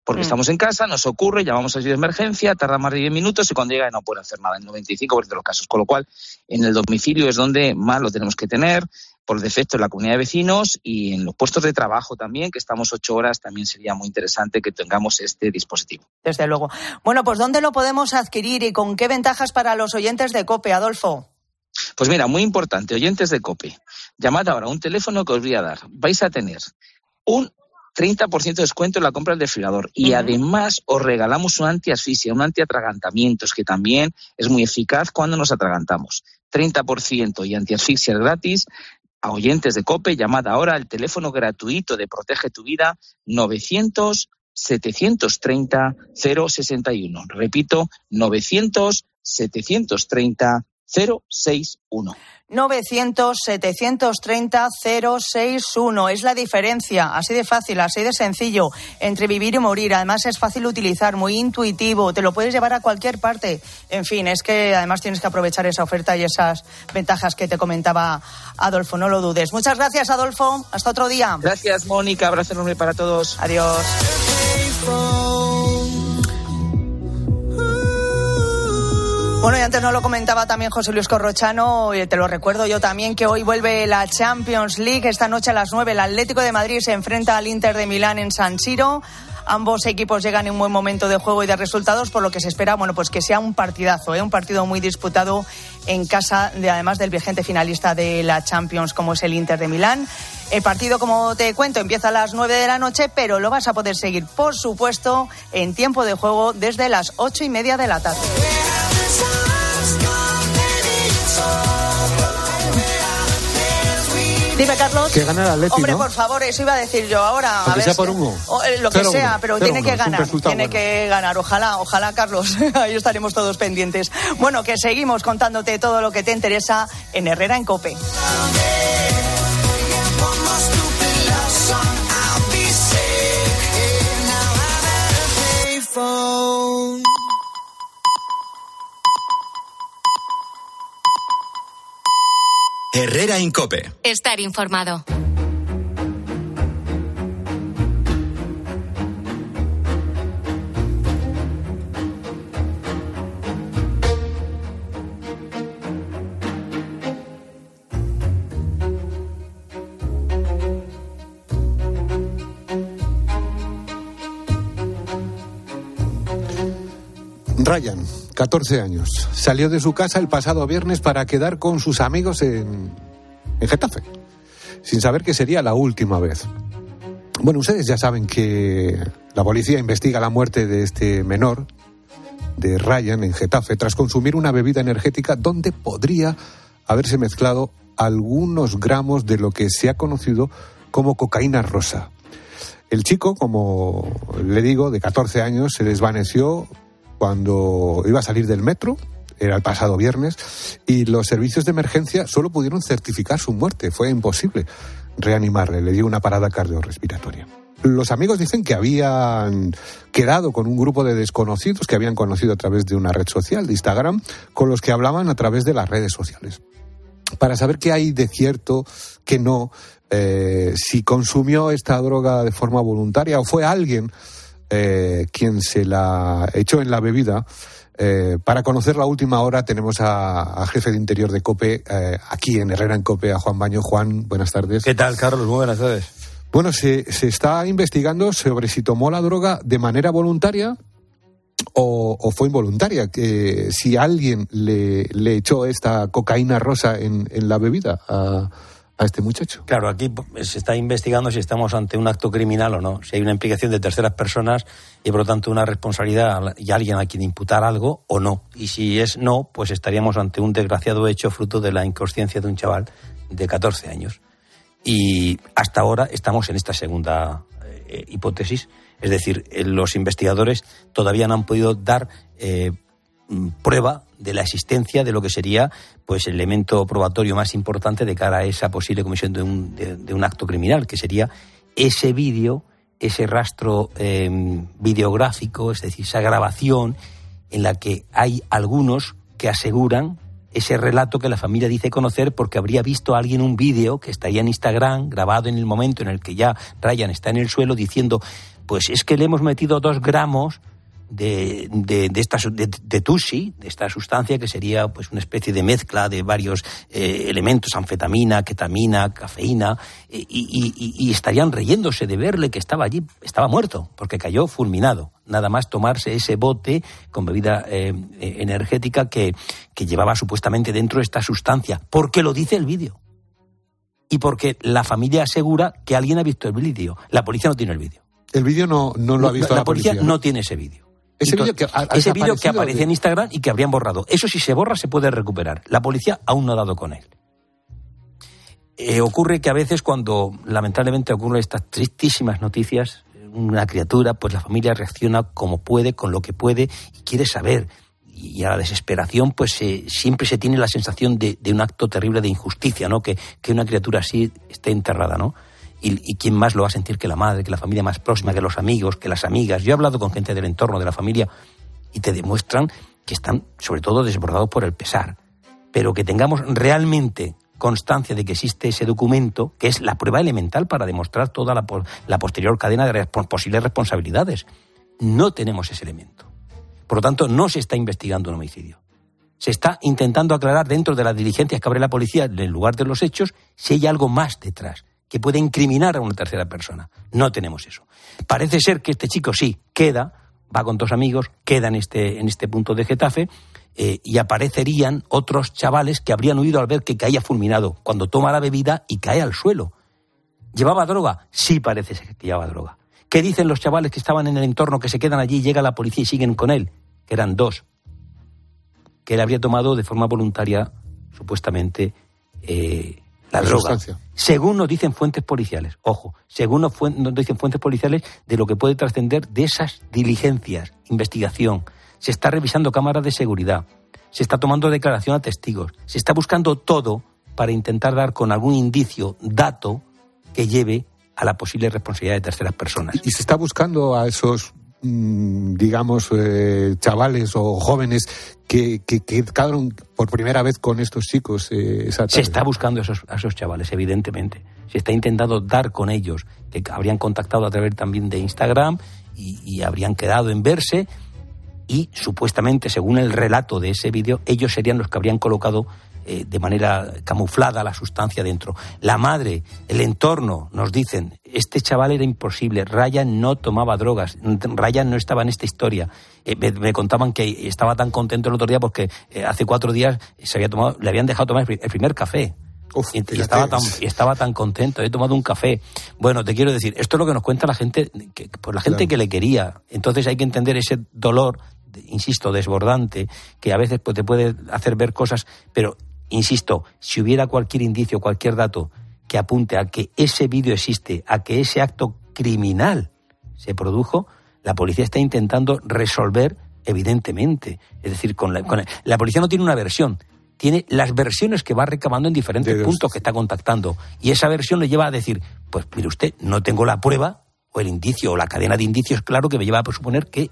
porque mm. estamos en casa, nos ocurre, llamamos a de emergencia, tarda más de 10 minutos y cuando llega no puede hacer nada en 95% de los casos. Con lo cual, en el domicilio es donde más lo tenemos que tener, por defecto en la comunidad de vecinos y en los puestos de trabajo también, que estamos ocho horas, también sería muy interesante que tengamos este dispositivo. Desde luego. Bueno, pues ¿dónde lo podemos adquirir y con qué ventajas para los oyentes de COPE, Adolfo? Pues mira, muy importante, oyentes de COPE. Llamad ahora un teléfono que os voy a dar. Vais a tener un 30% de descuento en la compra del desfibrilador. Y además os regalamos un antiasfixia, un antiatragantamientos, que también es muy eficaz cuando nos atragantamos. 30% y antiasfixia gratis. A oyentes de COPE, llamad ahora al teléfono gratuito de Protege tu Vida 900 730 061. Repito, 900 730 061. 900-730-061. Es la diferencia, así de fácil, así de sencillo, entre vivir y morir. Además es fácil de utilizar, muy intuitivo, te lo puedes llevar a cualquier parte. En fin, es que además tienes que aprovechar esa oferta y esas ventajas que te comentaba Adolfo, no lo dudes. Muchas gracias, Adolfo. Hasta otro día. Gracias, Mónica. Abrazo enorme para todos. Adiós. Bueno, y antes no lo comentaba también José Luis Corrochano, te lo recuerdo yo también, que hoy vuelve la Champions League. Esta noche a las 9 el Atlético de Madrid se enfrenta al Inter de Milán en San Siro. Ambos equipos llegan en un buen momento de juego y de resultados, por lo que se espera, bueno, pues que sea un partidazo, ¿eh? un partido muy disputado en casa, de, además del vigente finalista de la Champions, como es el Inter de Milán. El partido, como te cuento, empieza a las 9 de la noche, pero lo vas a poder seguir, por supuesto, en tiempo de juego desde las ocho y media de la tarde. Dime, Carlos. Que gane el Atlético. Hombre, por favor, eso iba a decir yo ahora. Aunque sea por uno. Eh, lo que sea, pero tiene que ganar. Tiene que ganar. Ojalá, ojalá, Carlos. Ahí estaremos todos pendientes. Bueno, que seguimos contándote todo lo que te interesa en Herrera en Cope. Herrera Incope. Estar informado. Ryan, 14 años, salió de su casa el pasado viernes para quedar con sus amigos en, en Getafe, sin saber que sería la última vez. Bueno, ustedes ya saben que la policía investiga la muerte de este menor, de Ryan, en Getafe, tras consumir una bebida energética donde podría haberse mezclado algunos gramos de lo que se ha conocido como cocaína rosa. El chico, como le digo, de 14 años, se desvaneció cuando iba a salir del metro, era el pasado viernes, y los servicios de emergencia solo pudieron certificar su muerte. Fue imposible reanimarle, le dio una parada cardiorrespiratoria. Los amigos dicen que habían quedado con un grupo de desconocidos que habían conocido a través de una red social, de Instagram, con los que hablaban a través de las redes sociales. Para saber qué hay de cierto, qué no, eh, si consumió esta droga de forma voluntaria o fue alguien eh, quien se la echó en la bebida. Eh, para conocer la última hora tenemos a, jefe de interior de COPE, eh, aquí en Herrera en COPE, a Juan Baño. Juan, buenas tardes. ¿Qué tal, Carlos? Muy buenas tardes. Bueno, se, se está investigando sobre si tomó la droga de manera voluntaria o, fue involuntaria. Que si alguien le, le, echó esta cocaína rosa en, en la bebida a, a este muchacho. Claro, aquí se está investigando si estamos ante un acto criminal o no, si hay una implicación de terceras personas y por lo tanto una responsabilidad y alguien a quien imputar algo o no. Y si es no, pues estaríamos ante un desgraciado hecho fruto de la inconsciencia de un chaval de 14 años. Y hasta ahora estamos en esta segunda eh, hipótesis, es decir, eh, los investigadores todavía no han podido dar eh, prueba de la existencia de lo que sería pues el elemento probatorio más importante de cara a esa posible comisión de un, de, un acto criminal, que sería ese vídeo, ese rastro em, videográfico, es decir, esa grabación en la que hay algunos que aseguran ese relato que la familia dice conocer porque habría visto a alguien un vídeo que estaría en Instagram, grabado en el momento en el que ya Ryan está en el suelo, diciendo, pues es que le hemos metido dos gramos de, de, de esta de, de, tusi, de esta sustancia que sería pues una especie de mezcla de varios eh, elementos, anfetamina, ketamina, cafeína, y, y, y, estarían reyéndose de verle que estaba allí, estaba muerto, porque cayó fulminado. Nada más tomarse ese bote con bebida eh, energética que, que llevaba supuestamente dentro esta sustancia, porque lo dice el vídeo. Y porque la familia asegura que alguien ha visto el vídeo. La policía no tiene el vídeo. El vídeo no, no lo ha visto la, la, policía. ¿no? no tiene ese vídeo. Ese vídeo que, ese vídeo que aparece en Instagram y que habrían borrado. Eso si se borra se puede recuperar. La policía aún no ha dado con él. Eh, ocurre que a veces cuando lamentablemente ocurren estas tristísimas noticias, una criatura, pues la familia reacciona como puede, con lo que puede y quiere saber. Y a la desesperación, pues siempre se tiene la sensación de, de, un acto terrible de injusticia, ¿no? Que, que una criatura así esté enterrada, ¿no? Y, quién más lo va a sentir que la madre, que la familia más próxima, que los amigos, que las amigas. Yo he hablado con gente del entorno de la familia y te demuestran que están sobre todo desbordados por el pesar, pero que tengamos realmente constancia de que existe ese documento, que es la prueba elemental para demostrar toda la, posterior cadena de posibles responsabilidades. No tenemos ese elemento. Por lo tanto, no se está investigando un homicidio. Se está intentando aclarar dentro de las diligencias que abre la policía en el lugar de los hechos si hay algo más detrás que puede incriminar a una tercera persona. No tenemos eso. Parece ser que este chico sí queda, va con dos amigos, queda en este, en este punto de Getafe eh, y aparecerían otros chavales que habrían huido al ver que caía fulminado cuando toma la bebida y cae al suelo. ¿Llevaba droga? Sí parece ser que llevaba droga. ¿Qué dicen los chavales que estaban en el entorno, que se quedan allí, llega la policía y siguen con él? Que eran dos. Que él habría tomado de forma voluntaria, supuestamente, eh, la, droga. Según nos dicen fuentes policiales, ojo, según nos, nos dicen fuentes policiales de lo que puede trascender de esas diligencias, investigación. Se está revisando cámaras de seguridad, se está tomando declaración a testigos, se está buscando todo para intentar dar con algún indicio, dato, que lleve a la posible responsabilidad de terceras personas. Y se está buscando a esos digamos, eh, chavales o jóvenes que, que, quedaron por primera vez con estos chicos. Eh, se está buscando a esos, a esos chavales, evidentemente. Se está intentando dar con ellos, que habrían contactado a través también de Instagram y, y habrían quedado en verse. Y supuestamente, según el relato de ese vídeo, ellos serían los que habrían colocado eh, de manera camuflada la sustancia dentro. La madre, el entorno, nos dicen, este chaval era imposible, Ryan no tomaba drogas, Ryan no estaba en esta historia. Eh, me, contaban que estaba tan contento el otro día porque eh, hace cuatro días se había tomado, le habían dejado tomar el primer café. y, estaba tan, estaba tan contento, he tomado un café. Bueno, te quiero decir, esto es lo que nos cuenta la gente, que, por la gente que le quería. Entonces hay que entender ese dolor insisto, desbordante, que a veces pues, te puede hacer ver cosas, pero Insisto, si hubiera cualquier indicio, cualquier dato que apunte a que ese vídeo existe, a que ese acto criminal se produjo, la policía está intentando resolver evidentemente. Es decir, con la, la, policía no tiene una versión, tiene las versiones que va recabando en diferentes puntos que está contactando. Y esa versión le lleva a decir, pues mire usted, no tengo la prueba o el indicio o la cadena de indicios claro que me lleva a suponer que...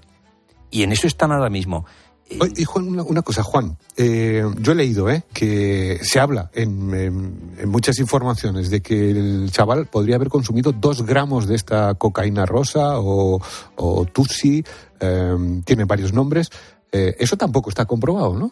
Y en eso están ahora mismo. Y Juan, una, cosa, Juan. Eh, yo he leído eh, que se habla en, muchas informaciones de que el chaval podría haber consumido dos gramos de esta cocaína rosa o, o Tutsi, eh, tiene varios nombres. eso tampoco está comprobado, ¿no?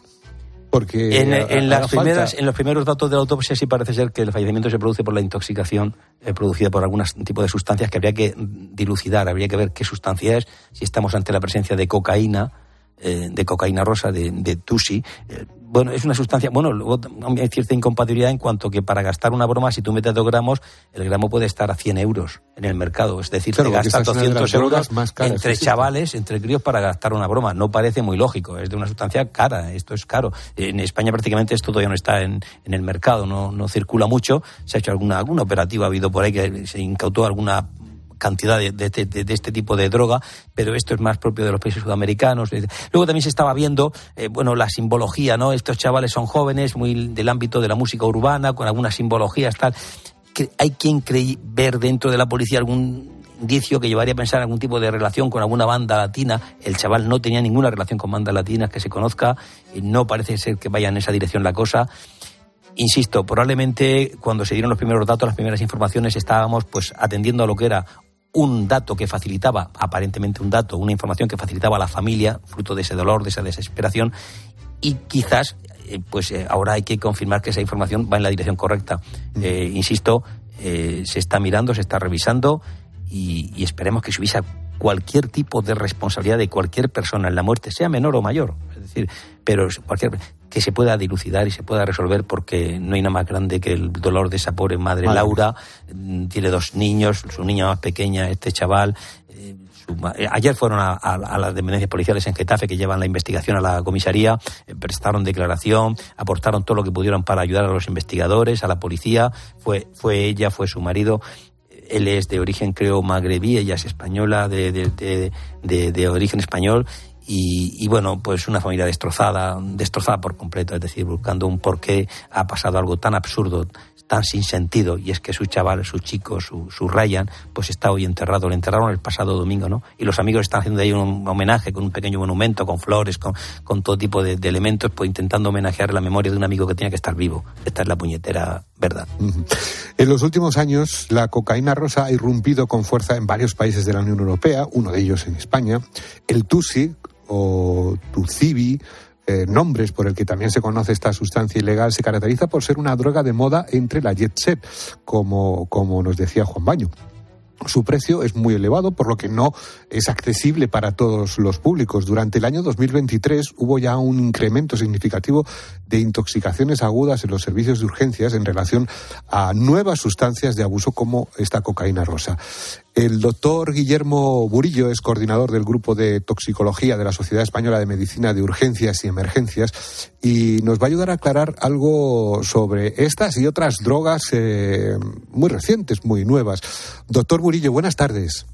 Porque en, las primeras, en los primeros datos de la autopsia sí parece ser que el fallecimiento se produce por la intoxicación producida por algún tipo de sustancias que habría que dilucidar, habría que ver qué sustancia es, si estamos ante la presencia de cocaína eh, de cocaína rosa, de, de Tusi. Eh, bueno, es una sustancia, bueno, luego hay cierta incompatibilidad en cuanto que para gastar una broma, si tú metes dos gramos, el gramo puede estar a 100 euros en el mercado. Es decir, te gastas 200 euros entre chavales, entre críos para gastar una broma. No parece muy lógico, es de una sustancia cara, esto es caro. En España prácticamente esto todavía no está en, en el mercado, no, no circula mucho. Se ha hecho alguna, alguna operativa, ha habido por ahí que se incautó alguna cantidad de, este tipo de droga, pero esto es más propio de los países sudamericanos. Luego también se estaba viendo, eh, bueno, la simbología, ¿no? Estos chavales son jóvenes, muy del ámbito de la música urbana, con algunas simbologías, tal. ¿Hay quien cree ver dentro de la policía algún indicio que llevaría a pensar algún tipo de relación con alguna banda latina. El chaval no tenía ninguna relación con bandas latinas que se conozca, no parece ser que vaya en esa dirección la cosa. Insisto, probablemente cuando se dieron los primeros datos, las primeras informaciones, estábamos pues atendiendo a lo que era un dato que facilitaba, aparentemente un dato, una información que facilitaba a la familia, fruto de ese dolor, de esa desesperación, y quizás, eh, pues eh, ahora hay que confirmar que esa información va en la dirección correcta. Eh, insisto, se está mirando, se está revisando, y, esperemos que se hubiese cualquier tipo de responsabilidad de cualquier persona en la muerte, sea menor o mayor. Es decir, pero cualquier que se pueda dilucidar y se pueda resolver porque no hay nada más grande que el dolor de esa pobre madre Laura. Mm, tiene dos niños, su niña más pequeña, este chaval. Eh, eh, ayer fueron a, las dependencias policiales en Getafe que llevan la investigación a la comisaría, eh, prestaron declaración, aportaron todo lo que pudieron para ayudar a los investigadores, a la policía. Fue, fue ella, fue su marido él es de origen, creo, magrebí, ella es española, de, de, de, de origen español, y, bueno, pues una familia destrozada, destrozada por completo, es decir, buscando un por qué ha pasado algo tan absurdo, tan sin sentido, y es que su chaval, su chico, su, su Ryan, pues está hoy enterrado, lo enterraron el pasado domingo, ¿no? Y los amigos están haciendo ahí un homenaje con un pequeño monumento, con flores, con, con todo tipo de, elementos, pues intentando homenajear la memoria de un amigo que tenía que estar vivo. Esta es la puñetera verdad. En los últimos años, la cocaína rosa ha irrumpido con fuerza en varios países de la Unión Europea, uno de ellos en España. El TUSI, o Tucibi, eh, nombres por el que también se conoce esta sustancia ilegal, se caracteriza por ser una droga de moda entre la jet set, como, como nos decía Juan Baño. Su precio es muy elevado, por lo que no es accesible para todos los públicos. Durante el año 2023 hubo ya un incremento significativo de intoxicaciones agudas en los servicios de urgencias en relación a nuevas sustancias de abuso como esta cocaína rosa. El doctor Guillermo Burillo es coordinador del Grupo de Toxicología de la Sociedad Española de Medicina de Urgencias y Emergencias y nos va a ayudar a aclarar algo sobre estas y otras drogas eh, muy recientes, muy nuevas. Doctor Burillo, buenas tardes.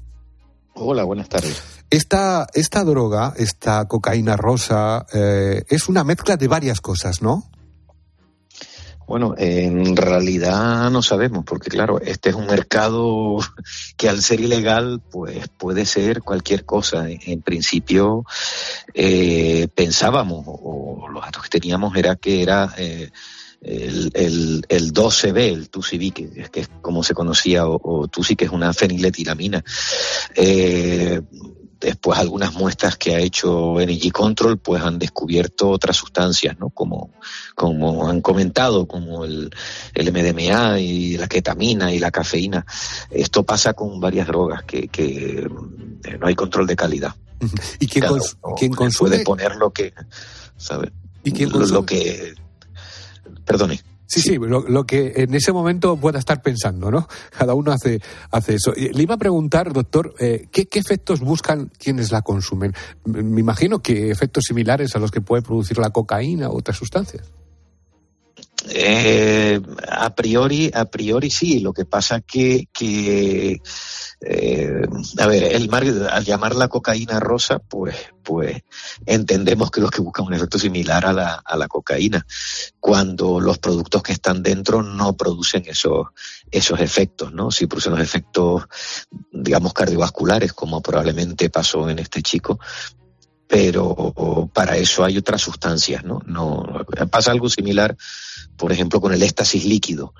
Hola, buenas tardes. Esta, esta droga, esta cocaína rosa, eh, es una mezcla de varias cosas, ¿no? Bueno, en realidad no sabemos, porque claro, este es un mercado que al ser ilegal, pues puede ser cualquier cosa. En principio, eh, pensábamos, o los datos que teníamos era que era eh, el, el, el 12B, el TUSIB, que es, que es como se conocía, o, o TUSI, que es una feniletilamina. Eh, después algunas muestras que ha hecho Energy Control pues han descubierto otras sustancias, ¿no? Como, como han comentado, como el, el MDMA y la ketamina y la cafeína. Esto pasa con varias drogas que, que no hay control de calidad. ¿Y quién, Claro, cons- no, quién consume? puede poner lo que, ¿sabe? ¿Y quién consume? lo que, perdone. Sí, sí, lo, lo que en ese momento pueda estar pensando, ¿no? Cada uno hace, hace eso. Le iba a preguntar, doctor, eh, ¿qué, qué efectos buscan quienes la consumen? Me imagino que efectos similares a los que puede producir la cocaína u otras sustancias. Eh, a priori, a priori sí. Lo que pasa que, que eh, a ver, el mar, al llamarla cocaína rosa, pues, pues entendemos que lo que busca un efecto similar a la, a la cocaína, cuando los productos que están dentro no producen esos, esos efectos, ¿no? Sí producen los efectos, digamos, cardiovasculares, como probablemente pasó en este chico, pero para eso hay otras sustancias, ¿no? No pasa algo similar, por ejemplo, con el éxtasis líquido,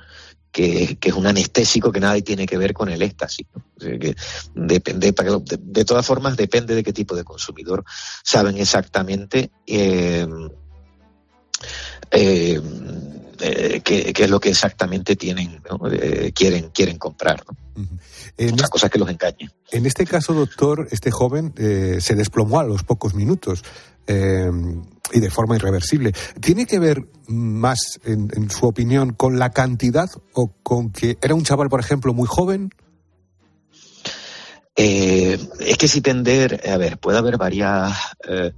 que, es un anestésico que nada tiene que ver con el éxtasis. que depende, de, de todas formas, depende de qué tipo de consumidor. Saben exactamente eh, eh, eh, qué, qué es lo que exactamente tienen, ¿no? Eh, quieren, quieren comprar. ¿no? En Otra cosa es que los engañen. En este caso, doctor, este joven eh, se desplomó a los pocos minutos eh, y de forma irreversible. ¿Tiene que ver más, en, en su opinión, con la cantidad o con que era un chaval, por ejemplo, muy joven? Eh, es que si tender, a ver, puede haber varias, eh,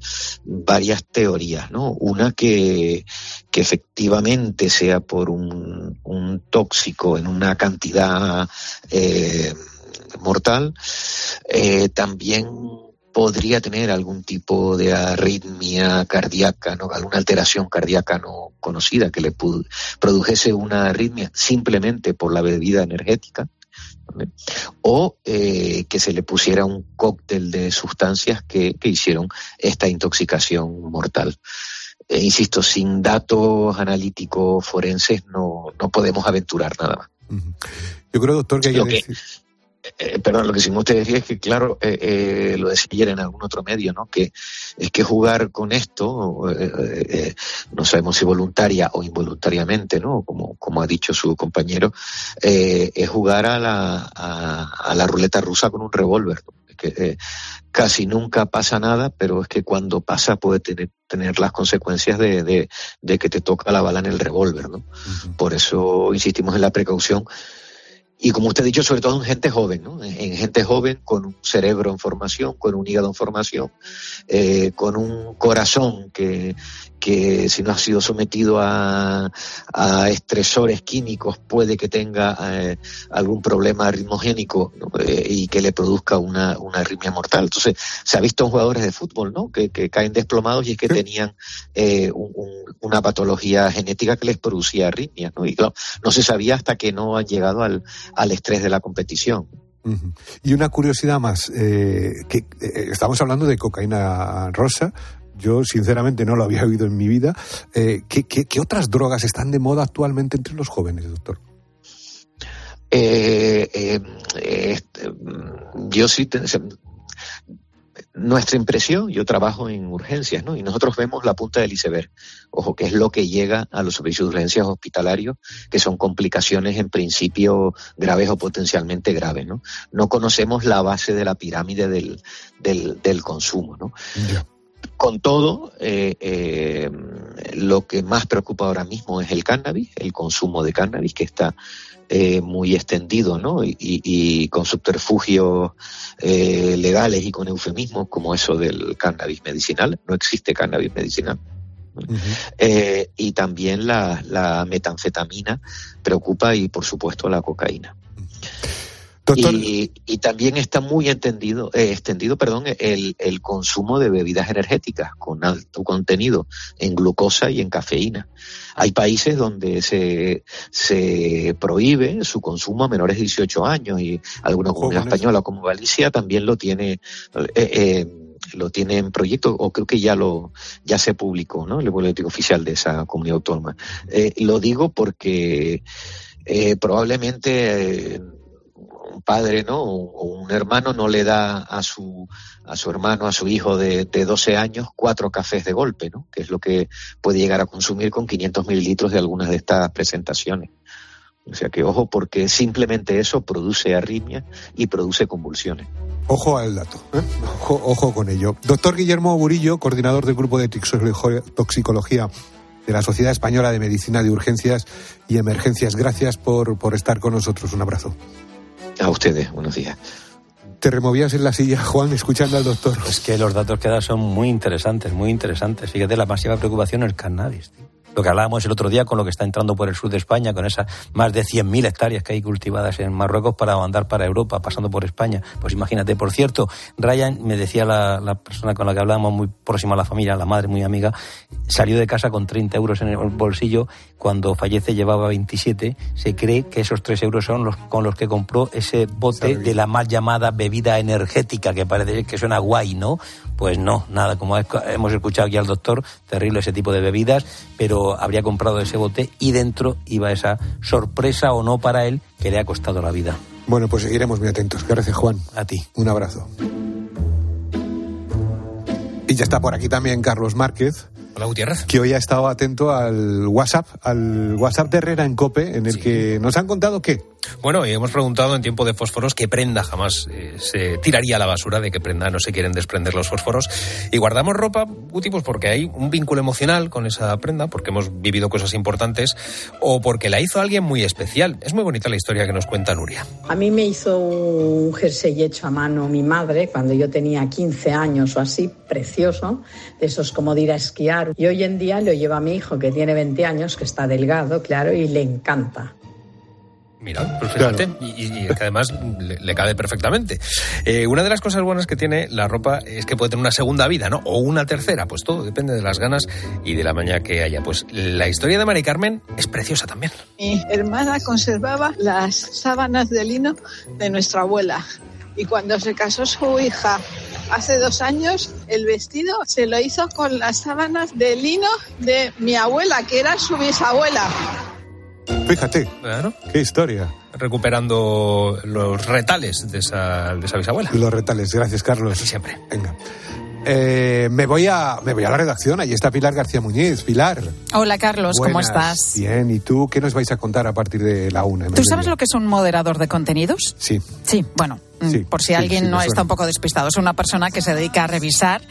varias teorías, ¿no? Una que, que efectivamente sea por un, tóxico en una cantidad eh, mortal, también podría tener algún tipo de arritmia cardíaca, ¿no? alguna alteración cardíaca no conocida que le produjese una arritmia simplemente por la bebida energética ¿vale? o eh, que se le pusiera un cóctel de sustancias que, que hicieron esta intoxicación mortal. Eh, insisto, sin datos analíticos forenses no, no podemos aventurar nada más. Yo creo, doctor, que hay Lo que que- decir- Eh, perdón, lo que sí me gustaría decir es que, claro, eh, eh, lo decía ayer en algún otro medio, ¿no? Que es que jugar con esto, eh, eh, eh, no sabemos si voluntaria o involuntariamente, ¿no? Como, como ha dicho su compañero, eh, es jugar a la, a, a la ruleta rusa con un revólver. ¿no? Es que eh, casi nunca pasa nada, pero es que cuando pasa puede tener, tener las consecuencias de, de, de que te toca la bala en el revólver, ¿no? Por eso insistimos en la precaución y como usted ha dicho, sobre todo en gente joven, ¿no? En, en gente joven con un cerebro en formación, con un hígado en formación, eh, con un corazón que, que si no ha sido sometido a, a estresores químicos puede que tenga eh, algún problema ritmogénico ¿no? Eh, y que le produzca una, una arritmia mortal. Entonces, se ha visto en jugadores de fútbol, ¿no? Que, que caen desplomados y es que tenían eh, un- un- una patología genética que les producía arritmias, ¿no? Y claro, no se sabía hasta que no han llegado al, al estrés de la competición. Y una curiosidad más, eh, que eh, estamos hablando de cocaína rosa. Yo, sinceramente, no lo había oído en mi vida. Eh, ¿qué, otras drogas están de moda actualmente entre los jóvenes, doctor? Eh, eh, este, mm, yo sí nuestra impresión, yo trabajo en urgencias, ¿no? Y nosotros vemos la punta del iceberg. Ojo, que es lo que llega a los servicios de urgencias hospitalarios, que son complicaciones en principio graves o potencialmente graves, ¿no? No conocemos la base de la pirámide del, del, del consumo, ¿no? Con todo, eh, eh, lo que más preocupa ahora mismo es el cannabis, el consumo de cannabis, que está eh, muy extendido, ¿no? Y, y con subterfugios eh, legales y con eufemismos como eso del cannabis medicinal. No existe cannabis medicinal. Eh, y también la, la metanfetamina preocupa y, por supuesto, la cocaína. Y, y, también está muy entendido, eh, extendido perdón, el, el, consumo de bebidas energéticas con alto contenido en glucosa y en cafeína. Hay países donde se, se prohíbe su consumo a menores de 18 años y alguna comunidad española como Galicia también lo tiene. Eh, eh, lo tiene en proyecto o creo que ya lo ya se publicó, ¿no? El boletín oficial de esa comunidad autónoma. Eh, lo digo porque probablemente un padre, ¿no? O un hermano no le da a su, a su hermano, a su hijo de, de 12 años, cuatro cafés de golpe, ¿no? Que es lo que puede llegar a consumir con 500 mililitros de algunas de estas presentaciones. O sea que ojo porque simplemente eso produce arritmia y produce convulsiones. Ojo al dato, ¿eh? ojo, ojo con ello. Doctor Guillermo Burillo, coordinador del Grupo de Toxicología de la Sociedad Española de Medicina de Urgencias y Emergencias, gracias por, por estar con nosotros. Un abrazo. A ustedes, buenos días. Te removías en la silla, Juan, escuchando al doctor. Es que los datos que da son muy interesantes, muy interesantes. Fíjate, la máxima preocupación es el cannabis. Tío. Lo que hablábamos el otro día con lo que está entrando por el sur de España, con esas más de 100.000 hectáreas que hay cultivadas en Marruecos para mandar para Europa, pasando por España. Pues imagínate. Por cierto, Ryan, me decía la, la persona con la que hablábamos, muy próxima a la familia, la madre muy amiga, salió de casa con 30 euros en el bolsillo. Cuando fallece llevaba 27. Se cree que esos 3 euros son los con los que compró ese bote de la mal llamada bebida energética, que parece que suena guay, ¿no? Pues no, nada, como hemos escuchado aquí al doctor, terrible ese tipo de bebidas, pero habría comprado ese bote y dentro iba esa sorpresa o no para él que le ha costado la vida. Bueno, pues seguiremos muy atentos. Gracias, Juan. A ti. Un abrazo. Y ya está por aquí también Carlos Márquez. Hola, Gutiérrez. Que hoy ha estado atento al WhatsApp, al WhatsApp de Herrera en Cope, en el sí. que nos han contado que bueno, y hemos preguntado en tiempo de fósforos qué prenda jamás eh, se tiraría a la basura, de qué prenda no se quieren desprender los fósforos. Y guardamos ropa, Guti, pues porque hay un vínculo emocional con esa prenda, porque hemos vivido cosas importantes o porque la hizo alguien muy especial. Es muy bonita la historia que nos cuenta Nuria. A mí me hizo un jersey hecho a mano mi madre cuando yo tenía 15 años o así, precioso, de esos como de ir a esquiar. Y hoy en día lo lleva mi hijo que tiene 20 años, que está delgado, claro, y le encanta. Mira, pues fíjate, claro. y, y, que además le, le cabe perfectamente. Eh, una de las cosas buenas que tiene la ropa es que puede tener una segunda vida, ¿no? O una tercera, pues todo depende de las ganas y de la maña que haya. Pues la historia de Mari Carmen es preciosa también. Mi hermana conservaba las sábanas de lino de nuestra abuela. Y cuando se casó su hija hace dos años, el vestido se lo hizo con las sábanas de lino de mi abuela, que era su bisabuela. Fíjate, claro. qué historia. Recuperando los retales de esa, de esa bisabuela. Los retales, gracias Carlos. Así siempre. Venga. Eh, me voy a me voy a la redacción, ahí está Pilar García Muñiz. Pilar. Hola Carlos, Buenas. ¿cómo estás? Bien, ¿y tú qué nos vais a contar a partir de la una? ¿Tú sabes lo que es un moderador de contenidos? Sí. Sí, bueno, Sí, por si sí, alguien sí, no está un poco despistado. Es una persona que se dedica a revisar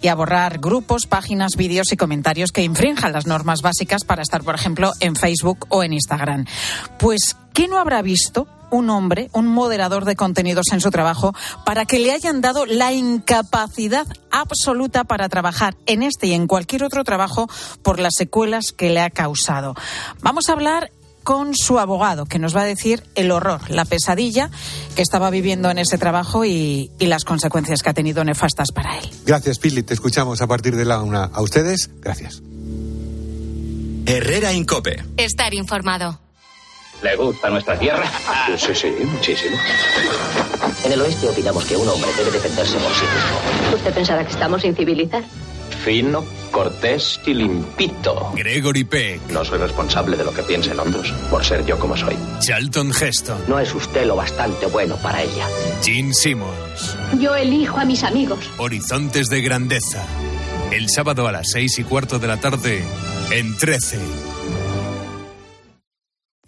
y a borrar grupos, páginas, vídeos y comentarios que infrinjan las normas básicas para estar, por ejemplo, en Facebook o en Instagram. Pues, ¿qué no habrá visto? Un hombre, un moderador de contenidos en su trabajo, para que le hayan dado la incapacidad absoluta para trabajar en este y en cualquier otro trabajo por las secuelas que le ha causado. Vamos a hablar con su abogado, que nos va a decir el horror, la pesadilla que estaba viviendo en ese trabajo y, y las consecuencias que ha tenido nefastas para él. Gracias, Pili. Te escuchamos a partir de la una. A ustedes, gracias. Herrera Incope. Estar informado. ¿Le gusta nuestra tierra? Sí, sí, muchísimo. En el oeste opinamos que un hombre debe defenderse por sí mismo. ¿Usted pensará que estamos sin civilizar? Fino, cortés y limpito. Gregory Peck. No soy responsable de lo que piensen otros, por ser yo como soy. Charlton Heston. No es usted lo bastante bueno para ella. Gene Simmons. Yo elijo a mis amigos. Horizontes de grandeza. El sábado a las seis y cuarto de la tarde, en 13.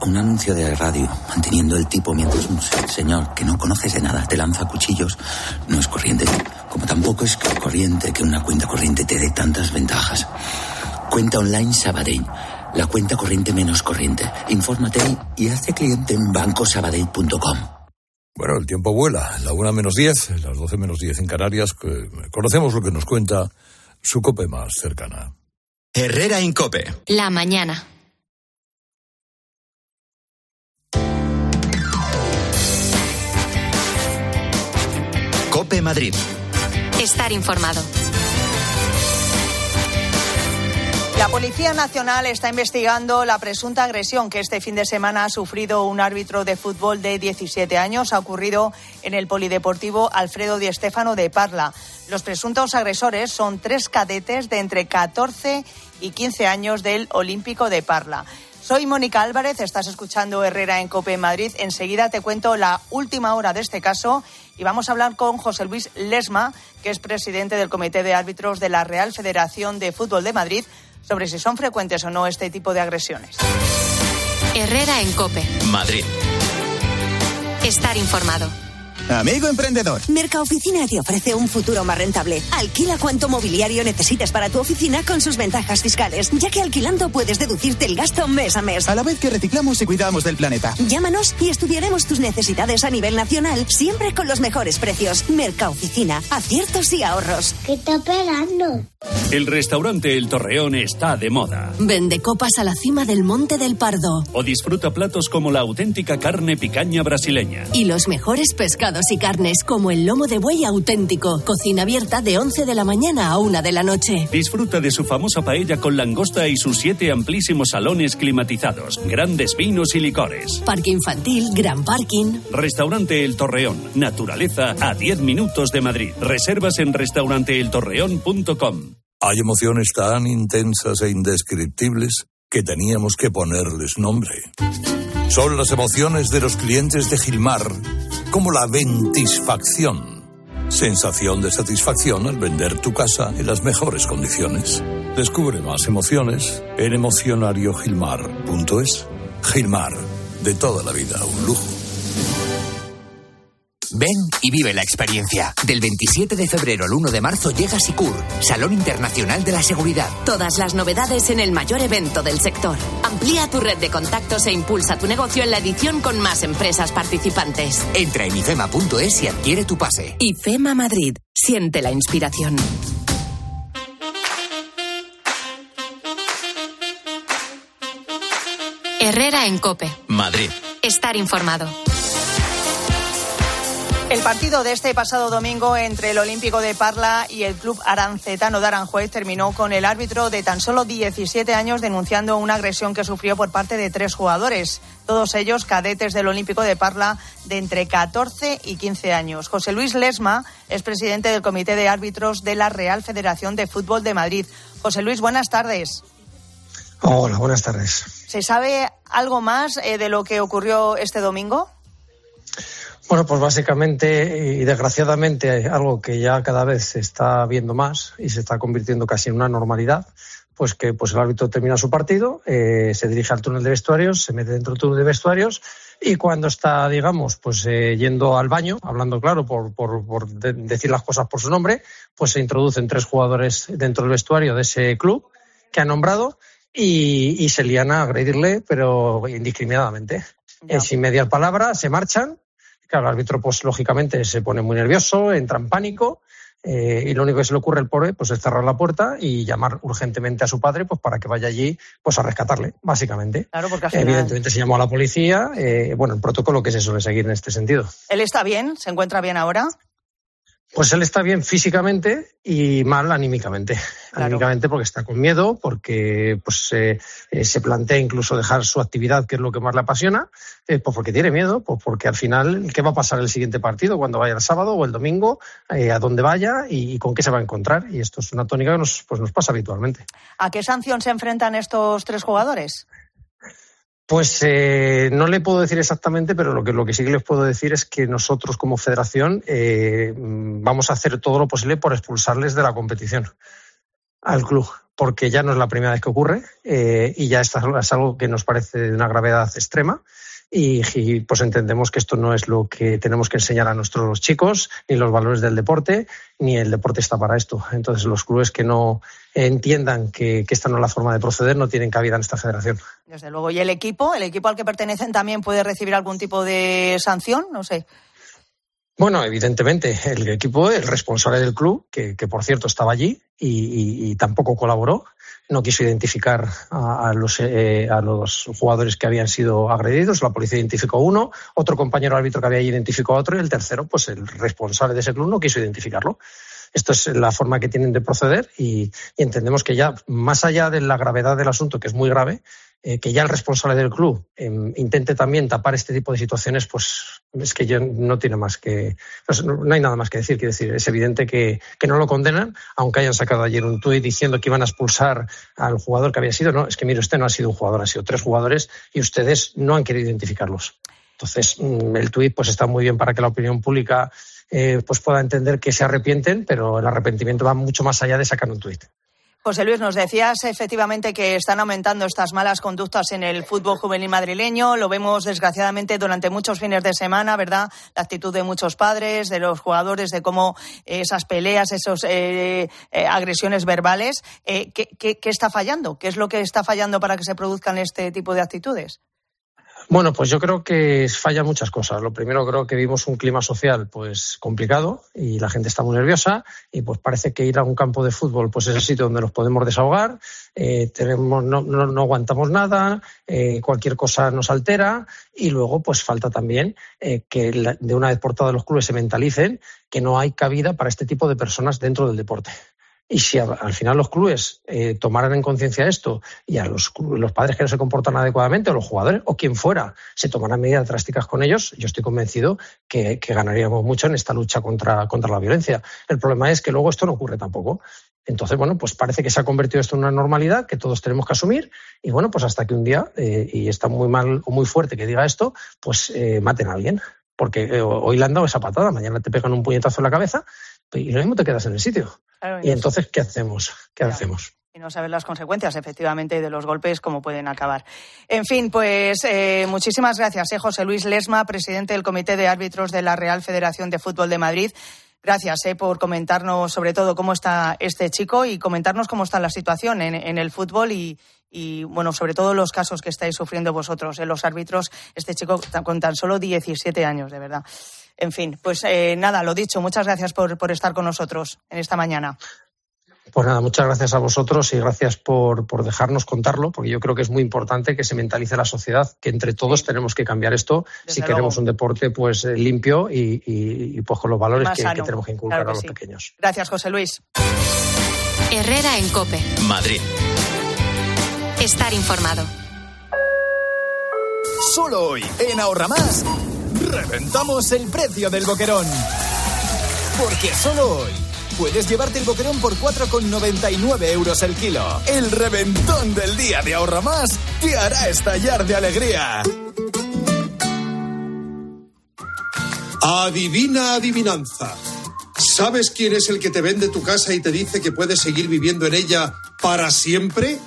un, anuncio, un anuncio de radio manteniendo el tipo mientras un señor que no conoces de nada te lanza cuchillos no es corriente. Como tampoco es corriente que una cuenta corriente te dé tantas ventajas. Cuenta online Sabadell. La cuenta corriente menos corriente. Infórmate y hazte cliente en bancosabadell.com. Bueno, el tiempo vuela. La una menos 10, las 12 menos 10 en Canarias. que Conocemos lo que nos cuenta su cope más cercana. Herrera en Cope. La mañana. Cope Madrid. Estar informado. La Policía Nacional está investigando la presunta agresión que este fin de semana ha sufrido un árbitro de fútbol de 17 años. Ha ocurrido en el Polideportivo Alfredo Di Stéfano de Parla. Los presuntos agresores son tres cadetes de entre 14 y 15 años del Olímpico de Parla. Soy Mónica Álvarez, estás escuchando Herrera en Cope Madrid. Enseguida te cuento la última hora de este caso y vamos a hablar con José Luis Lesma, que es presidente del Comité de Árbitros de la Real Federación de Fútbol de Madrid, sobre si son frecuentes o no este tipo de agresiones. Herrera en Cope. Madrid. Estar informado. Amigo emprendedor. Mercaoficina te ofrece un futuro más rentable. Alquila cuanto mobiliario necesites para tu oficina con sus ventajas fiscales, ya que alquilando puedes deducirte el gasto mes a mes. A la vez que reciclamos y cuidamos del planeta. Llámanos y estudiaremos tus necesidades a nivel nacional, siempre con los mejores precios. Mercaoficina, aciertos y ahorros. ¿Qué está esperando? El restaurante El Torreón está de moda. Vende copas a la cima del Monte del Pardo. O disfruta platos como la auténtica carne picaña brasileña. Y los mejores pescados y carnes como el lomo de buey auténtico. Cocina abierta de 11 de la mañana a 1 de la noche. Disfruta de su famosa paella con langosta y sus siete amplísimos salones climatizados, grandes vinos y licores. Parque infantil, gran parking. Restaurante El Torreón. Naturaleza a 10 minutos de Madrid. Reservas en restauranteeltorreón.com. Hay emociones tan intensas e indescriptibles que teníamos que ponerles nombre. Son las emociones de los clientes de Gilmar, como la ventisfacción. Sensación de satisfacción al vender tu casa en las mejores condiciones. Descubre más emociones en emocionariogilmar.es. Gilmar, de toda la vida, un lujo. Ven y vive la experiencia. Del 27 de febrero al 1 de marzo llega Sicur, Salón Internacional de la Seguridad. Todas las novedades en el mayor evento del sector. Amplía tu red de contactos e impulsa tu negocio en la edición con más empresas participantes. Entra en ifema.es y adquiere tu pase. IFEMA Madrid. Siente la inspiración. Herrera en Cope. Madrid. Estar informado. El partido de este pasado domingo entre el Olímpico de Parla y el Club Arancetano de Aranjuez terminó con el árbitro de tan solo 17 años denunciando una agresión que sufrió por parte de tres jugadores, todos ellos cadetes del Olímpico de Parla de entre 14 y 15 años. José Luis Lesma es presidente del Comité de Árbitros de la Real Federación de Fútbol de Madrid. José Luis, buenas tardes. Hola, buenas tardes. ¿Se sabe algo más eh, de lo que ocurrió este domingo? Bueno, pues básicamente y desgraciadamente algo que ya cada vez se está viendo más y se está convirtiendo casi en una normalidad, pues que pues el árbitro termina su partido, eh, se dirige al túnel de vestuarios, se mete dentro del túnel de vestuarios y cuando está, digamos, pues eh, yendo al baño, hablando claro por, por, por de- decir las cosas por su nombre, pues se introducen tres jugadores dentro del vestuario de ese club que ha nombrado y, y se lían a agredirle, pero indiscriminadamente. Sin mediar palabra, se marchan Claro, el árbitro, pues lógicamente se pone muy nervioso, entra en pánico, eh, y lo único que se le ocurre al pobre pues es cerrar la puerta y llamar urgentemente a su padre pues para que vaya allí pues a rescatarle, básicamente. Claro, porque Evidentemente se llamó a la policía, eh, bueno, el protocolo que se suele seguir en este sentido. ¿Él está bien? ¿Se encuentra bien ahora? Pues él está bien físicamente y mal anímicamente. Anímicamente porque está con miedo, porque pues, eh, eh, se plantea incluso dejar su actividad, que es lo que más le apasiona, eh, pues porque tiene miedo, pues porque al final, ¿qué va a pasar el siguiente partido cuando vaya el sábado o el domingo? a dónde vaya y, con qué se va a encontrar. Y esto es una tónica que nos, pues, nos pasa habitualmente. ¿A qué sanción se enfrentan estos tres jugadores? Pues eh, no le puedo decir exactamente, pero lo que, lo que sí que les puedo decir es que nosotros como federación eh, vamos a hacer todo lo posible por expulsarles de la competición al club, porque ya no es la primera vez que ocurre eh, y ya es algo que nos parece de una gravedad extrema y, pues entendemos que esto no es lo que tenemos que enseñar a nuestros chicos, ni los valores del deporte, ni el deporte está para esto. Entonces los clubes que no entiendan que, esta no es la forma de proceder no tienen cabida en esta federación. Desde luego. ¿Y el equipo? ¿El equipo al que pertenecen también puede recibir algún tipo de sanción? No sé. Bueno, evidentemente, el equipo, el responsable del club, que, por cierto estaba allí y tampoco colaboró, no quiso identificar a, los, eh, a, los, jugadores que habían sido agredidos. La policía identificó uno, otro compañero árbitro que había identificado a otro y el tercero, pues el responsable de ese club no quiso identificarlo. Esto es la forma que tienen de proceder y, entendemos que ya, más allá de la gravedad del asunto, que es muy grave, eh, que ya el responsable del club em, intente también tapar este tipo de situaciones, pues es que ya no tiene más que. No, hay nada más que decir. Quiero decir, es evidente que, no lo condenan, aunque hayan sacado ayer un tuit diciendo que iban a expulsar al jugador que había sido. No, es que mire, usted no ha sido un jugador, ha sido tres jugadores y ustedes no han querido identificarlos. Entonces, mm, el tuit pues está muy bien para que la opinión pública eh, pues pueda entender que se arrepienten, pero el arrepentimiento va mucho más allá de sacar un tuit. José Luis, nos decías efectivamente que están aumentando estas malas conductas en el fútbol juvenil madrileño. Lo vemos desgraciadamente durante muchos fines de semana, ¿verdad? La actitud de muchos padres, de los jugadores, de cómo esas peleas, esas eh, eh, agresiones verbales. ¿qué, qué está fallando? ¿Qué es lo que está fallando para que se produzcan este tipo de actitudes? Bueno, pues yo creo que fallan muchas cosas. Lo primero creo que vivimos un clima social pues complicado y la gente está muy nerviosa y pues parece que ir a un campo de fútbol pues es el sitio donde nos podemos desahogar, eh, tenemos, no, no, aguantamos nada, eh, cualquier cosa nos altera y luego pues falta también eh, que de una vez por todas los clubes se mentalicen que no hay cabida para este tipo de personas dentro del deporte. Y si al final los clubes eh, tomaran en conciencia esto y a los, los, padres que no se comportan adecuadamente, o los jugadores, o quien fuera, se tomaran medidas drásticas con ellos, yo estoy convencido que, ganaríamos mucho en esta lucha contra, contra la violencia. El problema es que luego esto no ocurre tampoco. Entonces, bueno, pues parece que se ha convertido esto en una normalidad que todos tenemos que asumir y bueno, pues hasta que un día, eh, y está muy mal o muy fuerte que diga esto, pues eh, maten a alguien. Porque hoy le han dado esa patada, mañana te pegan un puñetazo en la cabeza y lo mismo te quedas en el sitio y entonces, ¿qué hacemos? ¿Qué hacemos? Y no saber las consecuencias, efectivamente, de los golpes, cómo pueden acabar. En fin, pues eh, muchísimas gracias, eh, José Luis Lesma, presidente del Comité de Árbitros de la Real Federación de Fútbol de Madrid. Gracias eh, por comentarnos sobre todo cómo está este chico y comentarnos cómo está la situación en, el fútbol y, bueno, sobre todo los casos que estáis sufriendo vosotros, los árbitros, este chico con tan solo 17 años, de verdad. En fin, pues eh, nada, lo dicho, muchas gracias por, por, estar con nosotros en esta mañana. Pues nada, muchas gracias a vosotros y gracias por, por, dejarnos contarlo, porque yo creo que es muy importante que se mentalice la sociedad, que entre todos tenemos que cambiar esto si queremos un deporte pues eh, limpio y, y, pues con los valores que, tenemos que inculcar a los pequeños. Gracias, José Luis. Herrera en Cope. Madrid. Estar informado. Solo hoy, en Ahorra Más reventamos el precio del boquerón. Porque solo hoy puedes llevarte el boquerón por 4,99 euros el kilo. El reventón del día de Ahorra Más te hará estallar de alegría. Adivina adivinanza. ¿Sabes quién es el que te vende tu casa y te dice que puedes seguir viviendo en ella para siempre?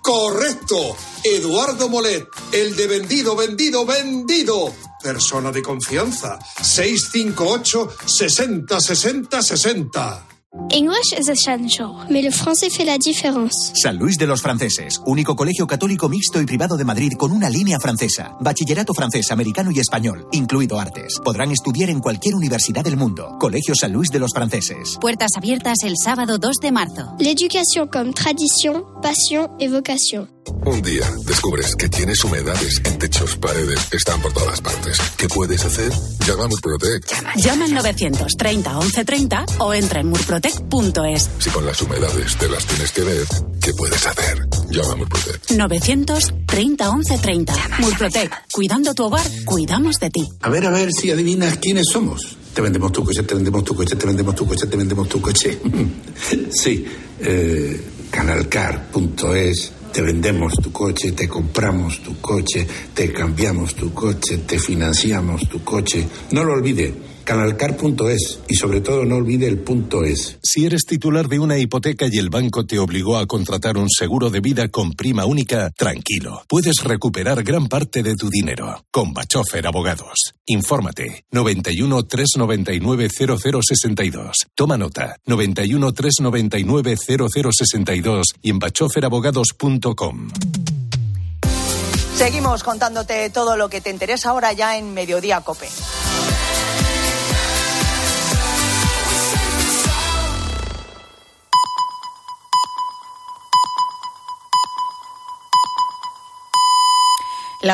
Correcto. Eduardo Molet, el de vendido, vendido, vendido persona de confianza. 658 60 60 60. English is essential, mais le français fait la différence. San Luis de los Franceses, único colegio católico mixto y privado de Madrid con una línea francesa. Bachillerato francés, americano y español, incluido artes. Podrán estudiar en cualquier universidad del mundo. Colegio San Luis de los Franceses. Puertas abiertas el sábado 2 de marzo. L'éducation comme tradition, passion et vocation. Un día descubres que tienes humedades en techos, paredes, están por todas partes. ¿Qué puedes hacer? Llama a Murprotec. Llama al 930 1130 o entra en murprotec.es. Si con las humedades te las tienes que ver, ¿qué puedes hacer? Llama a Murprotec. 930 1130. Murprotec. Cuidando tu hogar, cuidamos de ti. A ver, a ver si adivinas quiénes somos. Te vendemos tu coche, te vendemos tu coche, te vendemos tu coche, te vendemos tu coche. sí, eh, canalcar.es. Te vendemos tu coche, te compramos tu coche, te cambiamos tu coche, te financiamos tu coche. No lo olvide. Canalcar.es y sobre todo no olvide el punto es. Si eres titular de una hipoteca y el banco te obligó a contratar un seguro de vida con prima única, tranquilo, puedes recuperar gran parte de tu dinero. Con Bachofer Abogados. Infórmate 91 399 0062. Toma nota 91 399 0062 y en bachoferabogados.com. Seguimos contándote todo lo que te interesa ahora ya en Mediodía Cope.